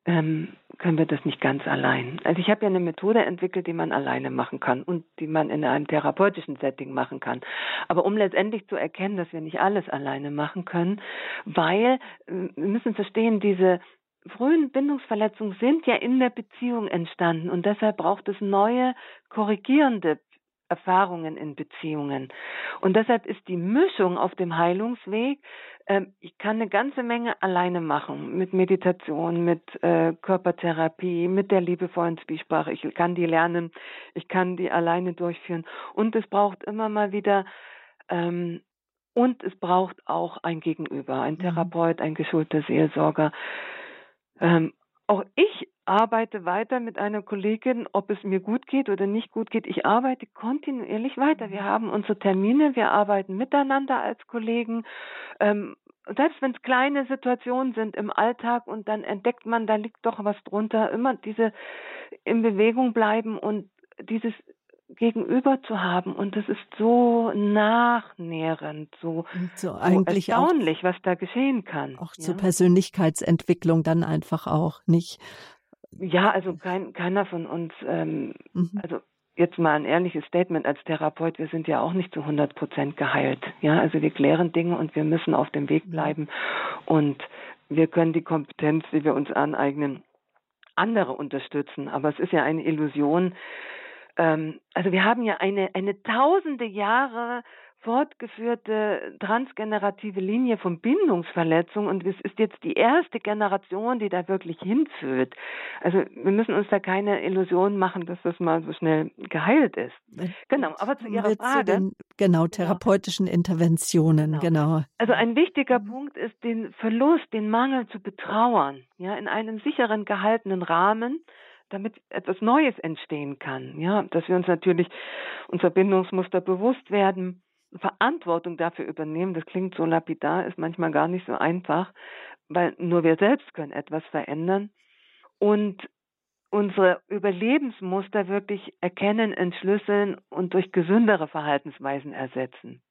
ähm, können wir das nicht ganz allein. Also ich habe ja eine Methode entwickelt, die man alleine machen kann und die man in einem therapeutischen Setting machen kann. Aber um letztendlich zu erkennen, dass wir nicht alles alleine machen können, weil äh, wir müssen verstehen, diese frühen Bindungsverletzungen sind ja in der Beziehung entstanden und deshalb braucht es neue korrigierende Erfahrungen in Beziehungen. Und deshalb ist die Mischung auf dem Heilungsweg, ich kann eine ganze Menge alleine machen, mit Meditation, mit äh, Körpertherapie, mit der liebevollen Zwiesprache. Ich kann die lernen, ich kann die alleine durchführen. Und es braucht immer mal wieder ähm, und es braucht auch ein Gegenüber, ein mhm. Therapeut, ein geschulter Seelsorger. Ähm, auch ich arbeite weiter mit einer Kollegin, ob es mir gut geht oder nicht gut geht. Ich arbeite kontinuierlich weiter. Wir haben unsere Termine, wir arbeiten miteinander als Kollegen. Ähm, selbst wenn es kleine Situationen sind im Alltag und dann entdeckt man, da liegt doch was drunter, immer diese in Bewegung bleiben und dieses gegenüber zu haben und das ist so nachnährend, so, so, eigentlich so erstaunlich, auch, was da geschehen kann. Auch ja? zur Persönlichkeitsentwicklung dann einfach auch nicht. Ja, also kein, keiner von uns, ähm, mhm. also jetzt mal ein ehrliches Statement als Therapeut, wir sind ja auch nicht zu 100 Prozent geheilt. Ja, also wir klären Dinge und wir müssen auf dem Weg mhm. bleiben und wir können die Kompetenz, die wir uns aneignen, andere unterstützen. Aber es ist ja eine Illusion. Ähm, also wir haben ja eine, eine tausende Jahre fortgeführte transgenerative Linie von Bindungsverletzung und es ist jetzt die erste Generation, die da wirklich hinführt. Also wir müssen uns da keine Illusion machen, dass das mal so schnell geheilt ist. Genau, aber zu Ihrer Frage. Zu den, genau, therapeutischen genau. Interventionen, genau. genau. Also ein wichtiger Punkt ist, den Verlust, den Mangel zu betrauern, ja, in einem sicheren gehaltenen Rahmen damit etwas Neues entstehen kann, ja, dass wir uns natürlich unser Bindungsmuster bewusst werden, Verantwortung dafür übernehmen, das klingt so lapidar, ist manchmal gar nicht so einfach, weil nur wir selbst können etwas verändern und unsere Überlebensmuster wirklich erkennen, entschlüsseln und durch gesündere Verhaltensweisen ersetzen.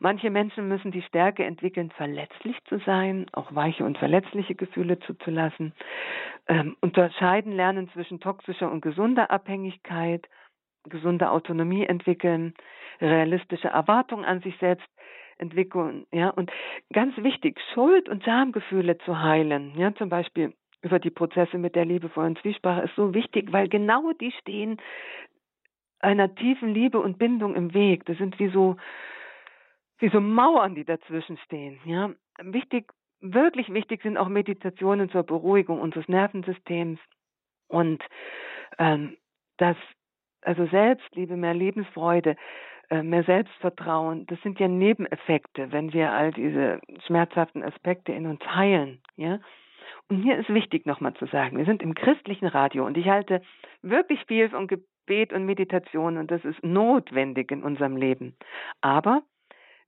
Manche Menschen müssen die Stärke entwickeln, verletzlich zu sein, auch weiche und verletzliche Gefühle zuzulassen, ähm, unterscheiden lernen zwischen toxischer und gesunder Abhängigkeit, gesunde Autonomie entwickeln, realistische Erwartungen an sich selbst entwickeln, ja, und ganz wichtig, Schuld- und Schamgefühle zu heilen, ja, zum Beispiel über die Prozesse mit der liebevollen Zwiesprache ist so wichtig, weil genau die stehen einer tiefen Liebe und Bindung im Weg. Das sind wie so, wie so Mauern, die dazwischen stehen, ja. Wichtig, wirklich wichtig sind auch Meditationen zur Beruhigung unseres Nervensystems und ähm, das also Selbstliebe, mehr Lebensfreude, äh, mehr Selbstvertrauen. Das sind ja Nebeneffekte, wenn wir all diese schmerzhaften Aspekte in uns heilen, ja. Und hier ist wichtig nochmal zu sagen, wir sind im christlichen Radio und ich halte wirklich viel von Gebet und Meditation und das ist notwendig in unserem Leben. Aber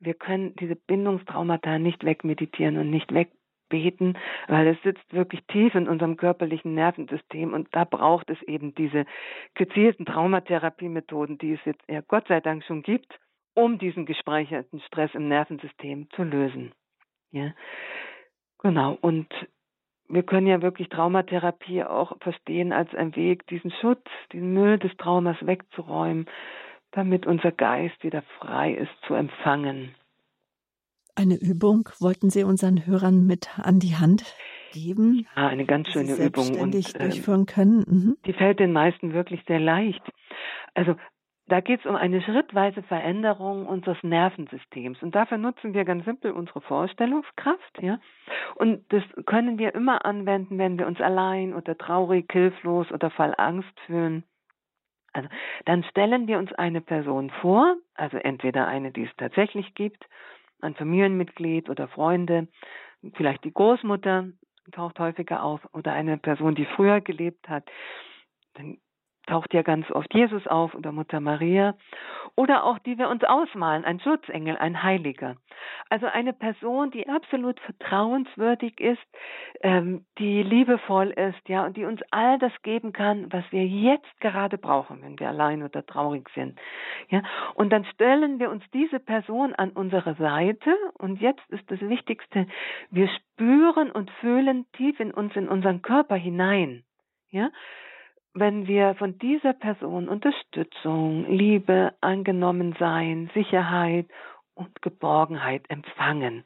wir können diese Bindungstraumata nicht wegmeditieren und nicht wegbeten, weil es sitzt wirklich tief in unserem körperlichen Nervensystem und da braucht es eben diese gezielten Traumatherapiemethoden, die es jetzt ja Gott sei Dank schon gibt, um diesen gespeicherten Stress im Nervensystem zu lösen. Ja. Genau. Und wir können ja wirklich Traumatherapie auch verstehen als ein Weg, diesen Schutz, den Müll des Traumas wegzuräumen, damit unser Geist wieder frei ist zu empfangen. Eine Übung wollten Sie unseren Hörern mit an die Hand geben? Ja, eine ganz schöne Übung und äh, durchführen können. Mhm. Die fällt den meisten wirklich sehr leicht. Also da geht es um eine schrittweise Veränderung unseres Nervensystems. Und dafür nutzen wir ganz simpel unsere Vorstellungskraft, ja. Und das können wir immer anwenden, wenn wir uns allein oder traurig, hilflos oder voll Angst fühlen. Also, dann stellen wir uns eine Person vor, also entweder eine, die es tatsächlich gibt, ein Familienmitglied oder Freunde, vielleicht die Großmutter taucht häufiger auf oder eine Person, die früher gelebt hat. Dann taucht ja ganz oft Jesus auf oder Mutter Maria oder auch die wir uns ausmalen, ein Schutzengel, ein Heiliger. Also eine Person, die absolut vertrauenswürdig ist, ähm, die liebevoll ist, ja, und die uns all das geben kann, was wir jetzt gerade brauchen, wenn wir allein oder traurig sind. Ja, und dann stellen wir uns diese Person an unsere Seite und jetzt ist das Wichtigste, wir spüren und fühlen tief in uns, in unseren Körper hinein. Ja, wenn wir von dieser Person Unterstützung, Liebe, Angenommensein, Sicherheit und Geborgenheit empfangen.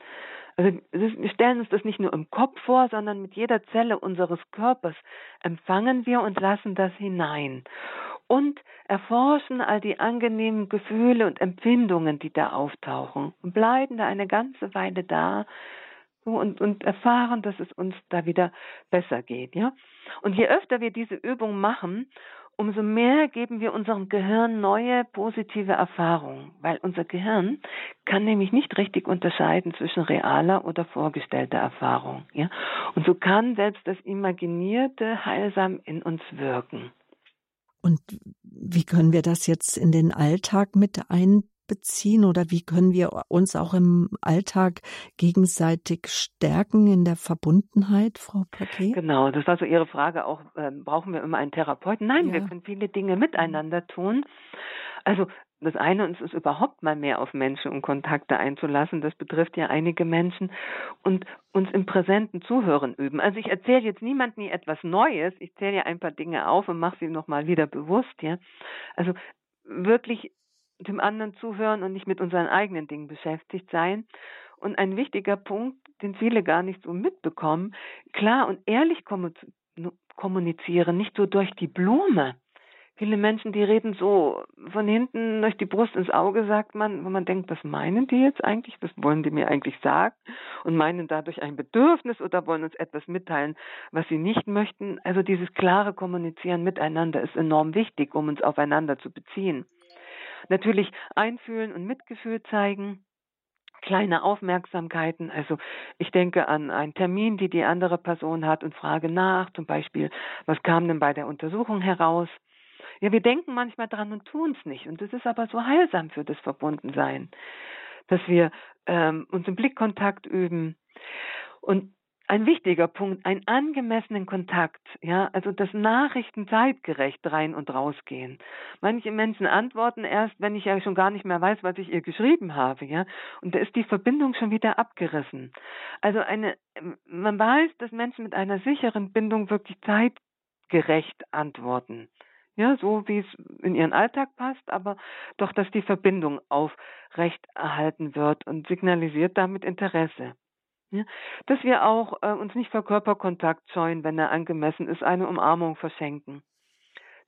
Also wir stellen uns das nicht nur im Kopf vor, sondern mit jeder Zelle unseres Körpers empfangen wir und lassen das hinein und erforschen all die angenehmen Gefühle und Empfindungen, die da auftauchen und bleiben da eine ganze Weile da, und, und erfahren, dass es uns da wieder besser geht, ja. Und je öfter wir diese Übung machen, umso mehr geben wir unserem Gehirn neue positive Erfahrungen, weil unser Gehirn kann nämlich nicht richtig unterscheiden zwischen realer oder vorgestellter Erfahrung, ja. Und so kann selbst das Imaginierte heilsam in uns wirken. Und wie können wir das jetzt in den Alltag mit ein beziehen oder wie können wir uns auch im Alltag gegenseitig stärken in der Verbundenheit, Frau Paquet? Genau, das war so Ihre Frage auch, äh, brauchen wir immer einen Therapeuten? Nein, ja. wir können viele Dinge miteinander tun. Also das eine uns ist überhaupt mal mehr auf Menschen und Kontakte einzulassen. Das betrifft ja einige Menschen und uns im präsenten Zuhören üben. Also ich erzähle jetzt niemandem etwas Neues. Ich zähle ja ein paar Dinge auf und mache sie nochmal wieder bewusst, ja. Also wirklich dem anderen zuhören und nicht mit unseren eigenen Dingen beschäftigt sein. Und ein wichtiger Punkt, den viele gar nicht so mitbekommen, klar und ehrlich kommunizieren, nicht so durch die Blume. Viele Menschen, die reden so von hinten durch die Brust ins Auge, sagt man, wo man denkt, was meinen die jetzt eigentlich? Was wollen die mir eigentlich sagen? Und meinen dadurch ein Bedürfnis oder wollen uns etwas mitteilen, was sie nicht möchten? Also dieses klare Kommunizieren miteinander ist enorm wichtig, um uns aufeinander zu beziehen. Natürlich einfühlen und Mitgefühl zeigen kleine Aufmerksamkeiten. Also ich denke an einen Termin, die die andere Person hat und frage nach, zum Beispiel, was kam denn bei der Untersuchung heraus? Ja, wir denken manchmal dran und tun es nicht. Und das ist aber so heilsam für das Verbundensein, dass wir ähm, uns im Blickkontakt üben. Und ein wichtiger Punkt, einen angemessenen Kontakt, ja, also dass Nachrichten zeitgerecht rein und rausgehen. Manche Menschen antworten erst, wenn ich ja schon gar nicht mehr weiß, was ich ihr geschrieben habe, ja, und da ist die Verbindung schon wieder abgerissen. Also eine, man weiß, dass Menschen mit einer sicheren Bindung wirklich zeitgerecht antworten. Ja, so wie es in ihren Alltag passt, aber doch, dass die Verbindung aufrecht erhalten wird und signalisiert damit Interesse. Ja, dass wir auch äh, uns nicht vor Körperkontakt scheuen, wenn er angemessen ist, eine Umarmung verschenken.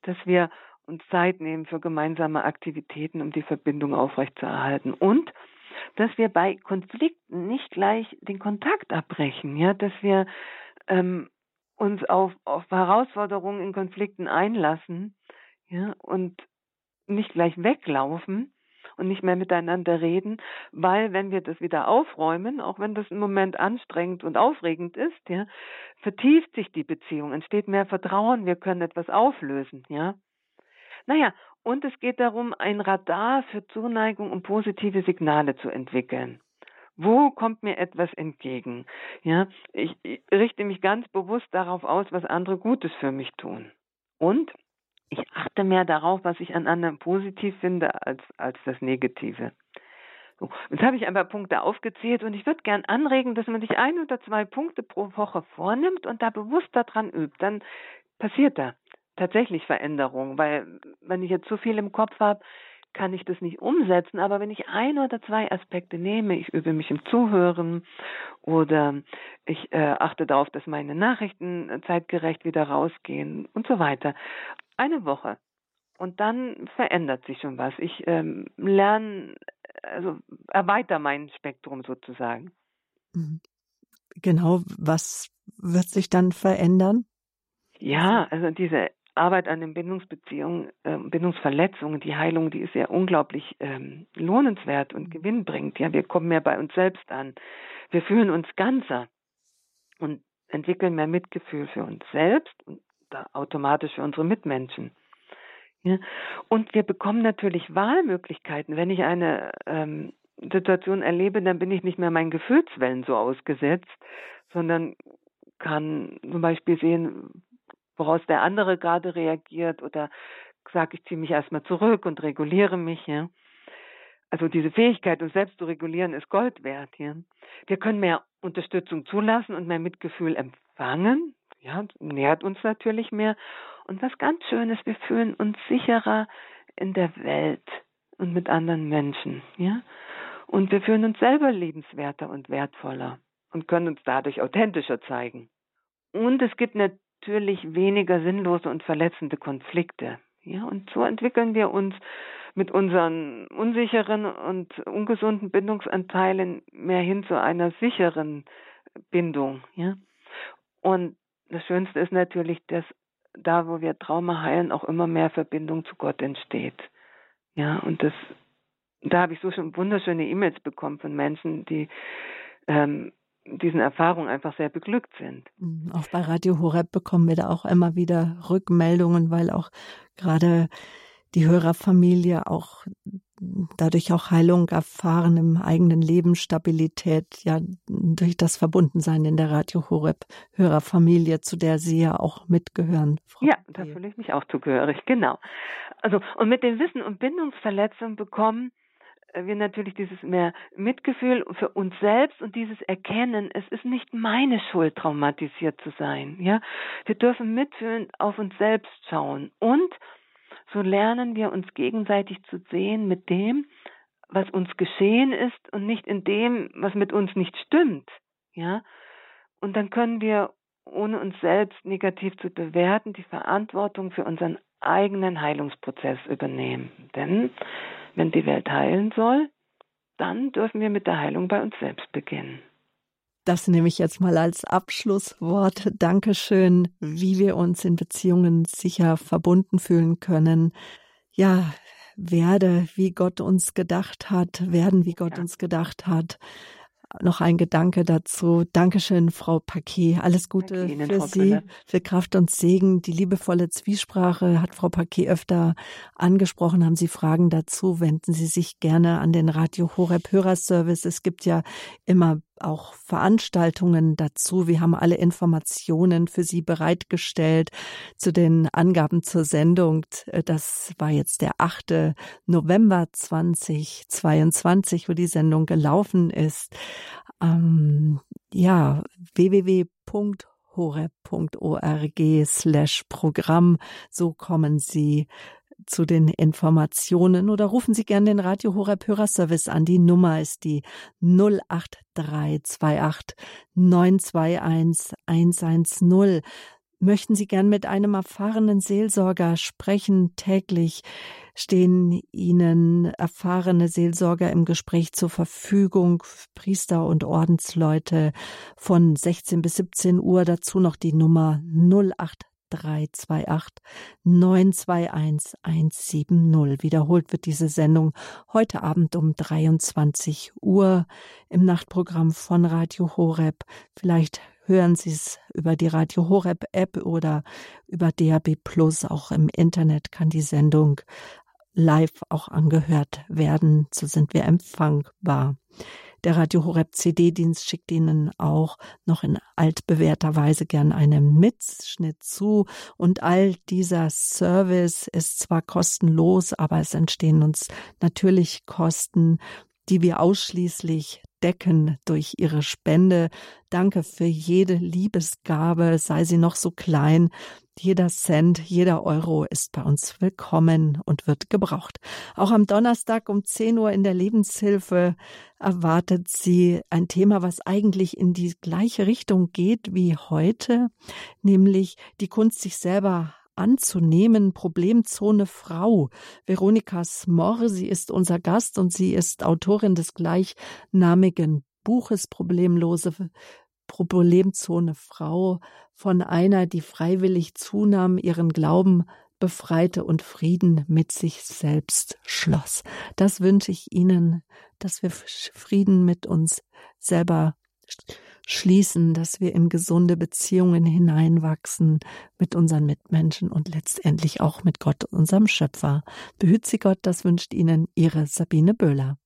Dass wir uns Zeit nehmen für gemeinsame Aktivitäten, um die Verbindung aufrechtzuerhalten. Und dass wir bei Konflikten nicht gleich den Kontakt abbrechen, ja, dass wir ähm, uns auf, auf Herausforderungen in Konflikten einlassen, ja, und nicht gleich weglaufen, und nicht mehr miteinander reden, weil wenn wir das wieder aufräumen, auch wenn das im Moment anstrengend und aufregend ist, ja, vertieft sich die Beziehung, entsteht mehr Vertrauen, wir können etwas auflösen, ja. Naja, und es geht darum, ein Radar für Zuneigung und positive Signale zu entwickeln. Wo kommt mir etwas entgegen? Ja, ich, ich richte mich ganz bewusst darauf aus, was andere Gutes für mich tun. Und ich achte mehr darauf, was ich an anderen positiv finde, als, als das Negative. So, jetzt habe ich ein paar Punkte aufgezählt und ich würde gern anregen, dass man sich ein oder zwei Punkte pro Woche vornimmt und da bewusst daran übt. Dann passiert da tatsächlich Veränderung, weil wenn ich jetzt zu viel im Kopf habe, kann ich das nicht umsetzen, aber wenn ich ein oder zwei Aspekte nehme, ich übe mich im Zuhören oder ich äh, achte darauf, dass meine Nachrichten zeitgerecht wieder rausgehen und so weiter. Eine Woche. Und dann verändert sich schon was. Ich ähm, lerne, also erweitere mein Spektrum sozusagen. Mhm. Genau, was wird sich dann verändern? Ja, also diese Arbeit an den Bindungsbeziehungen, äh, Bindungsverletzungen, die Heilung, die ist ja unglaublich ähm, lohnenswert und gewinnbringend. Ja, wir kommen mehr bei uns selbst an. Wir fühlen uns ganzer und entwickeln mehr Mitgefühl für uns selbst und automatisch für unsere Mitmenschen. Ja? Und wir bekommen natürlich Wahlmöglichkeiten. Wenn ich eine ähm, Situation erlebe, dann bin ich nicht mehr meinen Gefühlswellen so ausgesetzt, sondern kann zum Beispiel sehen, woraus der andere gerade reagiert oder sage, ich ziehe mich erstmal zurück und reguliere mich, ja. Also diese Fähigkeit, uns selbst zu regulieren, ist Gold wert, ja. Wir können mehr Unterstützung zulassen und mehr Mitgefühl empfangen, ja, nährt uns natürlich mehr. Und was ganz schön ist, wir fühlen uns sicherer in der Welt und mit anderen Menschen, ja. Und wir fühlen uns selber liebenswerter und wertvoller und können uns dadurch authentischer zeigen. Und es gibt natürlich weniger sinnlose und verletzende Konflikte. Ja, und so entwickeln wir uns mit unseren unsicheren und ungesunden Bindungsanteilen mehr hin zu einer sicheren Bindung. Ja, und das Schönste ist natürlich, dass da, wo wir Trauma heilen, auch immer mehr Verbindung zu Gott entsteht. Ja, und das, da habe ich so schon wunderschöne E-Mails bekommen von Menschen, die ähm, diesen Erfahrungen einfach sehr beglückt sind. Mhm, auch bei Radio Horeb bekommen wir da auch immer wieder Rückmeldungen, weil auch gerade die Hörerfamilie auch dadurch auch Heilung erfahren im eigenen Leben, Stabilität, ja, durch das Verbundensein in der Radio Horeb Hörerfamilie, zu der Sie ja auch mitgehören. Frau ja, da fühle ich mich auch zugehörig, genau. Also, und mit dem Wissen um Bindungsverletzungen bekommen, wir natürlich dieses mehr Mitgefühl für uns selbst und dieses Erkennen, es ist nicht meine Schuld, traumatisiert zu sein. Ja, wir dürfen mitfühlen, auf uns selbst schauen und so lernen wir uns gegenseitig zu sehen mit dem, was uns geschehen ist und nicht in dem, was mit uns nicht stimmt. Ja, und dann können wir ohne uns selbst negativ zu bewerten, die Verantwortung für unseren eigenen Heilungsprozess übernehmen. Denn wenn die Welt heilen soll, dann dürfen wir mit der Heilung bei uns selbst beginnen. Das nehme ich jetzt mal als Abschlusswort. Dankeschön, wie wir uns in Beziehungen sicher verbunden fühlen können. Ja, werde, wie Gott uns gedacht hat, werden, wie Gott ja. uns gedacht hat noch ein Gedanke dazu. Dankeschön, Frau Paquet. Alles Gute Ihnen, für Frau Sie, Pille. für Kraft und Segen. Die liebevolle Zwiesprache hat Frau Paquet öfter angesprochen. Haben Sie Fragen dazu? Wenden Sie sich gerne an den Radio Horeb Hörerservice. Es gibt ja immer auch Veranstaltungen dazu. Wir haben alle Informationen für Sie bereitgestellt zu den Angaben zur Sendung. Das war jetzt der 8. November 2022, wo die Sendung gelaufen ist. Ähm, ja, www.horeb.org slash Programm. So kommen Sie zu den Informationen oder rufen Sie gerne den Radio Horeb Hörerservice an. Die Nummer ist die 08328 921 110. Möchten Sie gern mit einem erfahrenen Seelsorger sprechen täglich? Stehen Ihnen erfahrene Seelsorger im Gespräch zur Verfügung, Priester und Ordensleute von 16 bis 17 Uhr. Dazu noch die Nummer 083 0328 921 170. Wiederholt wird diese Sendung heute Abend um 23 Uhr im Nachtprogramm von Radio Horeb. Vielleicht hören Sie es über die Radio Horeb App oder über DAB Plus. Auch im Internet kann die Sendung live auch angehört werden. So sind wir empfangbar. Der Radio Horeb CD-Dienst schickt Ihnen auch noch in altbewährter Weise gern einen Mitschnitt zu. Und all dieser Service ist zwar kostenlos, aber es entstehen uns natürlich Kosten, die wir ausschließlich decken durch ihre Spende. Danke für jede Liebesgabe, sei sie noch so klein. Jeder Cent, jeder Euro ist bei uns willkommen und wird gebraucht. Auch am Donnerstag um 10 Uhr in der Lebenshilfe erwartet sie ein Thema, was eigentlich in die gleiche Richtung geht wie heute, nämlich die Kunst, sich selber anzunehmen. Problemzone Frau. Veronika Smor, sie ist unser Gast und sie ist Autorin des gleichnamigen Buches Problemlose Problemzone Frau von einer, die freiwillig zunahm, ihren Glauben befreite und Frieden mit sich selbst schloss. Das wünsche ich Ihnen, dass wir Frieden mit uns selber schließen, dass wir in gesunde Beziehungen hineinwachsen mit unseren Mitmenschen und letztendlich auch mit Gott, unserem Schöpfer. Behüt Sie Gott, das wünscht Ihnen Ihre Sabine Böhler.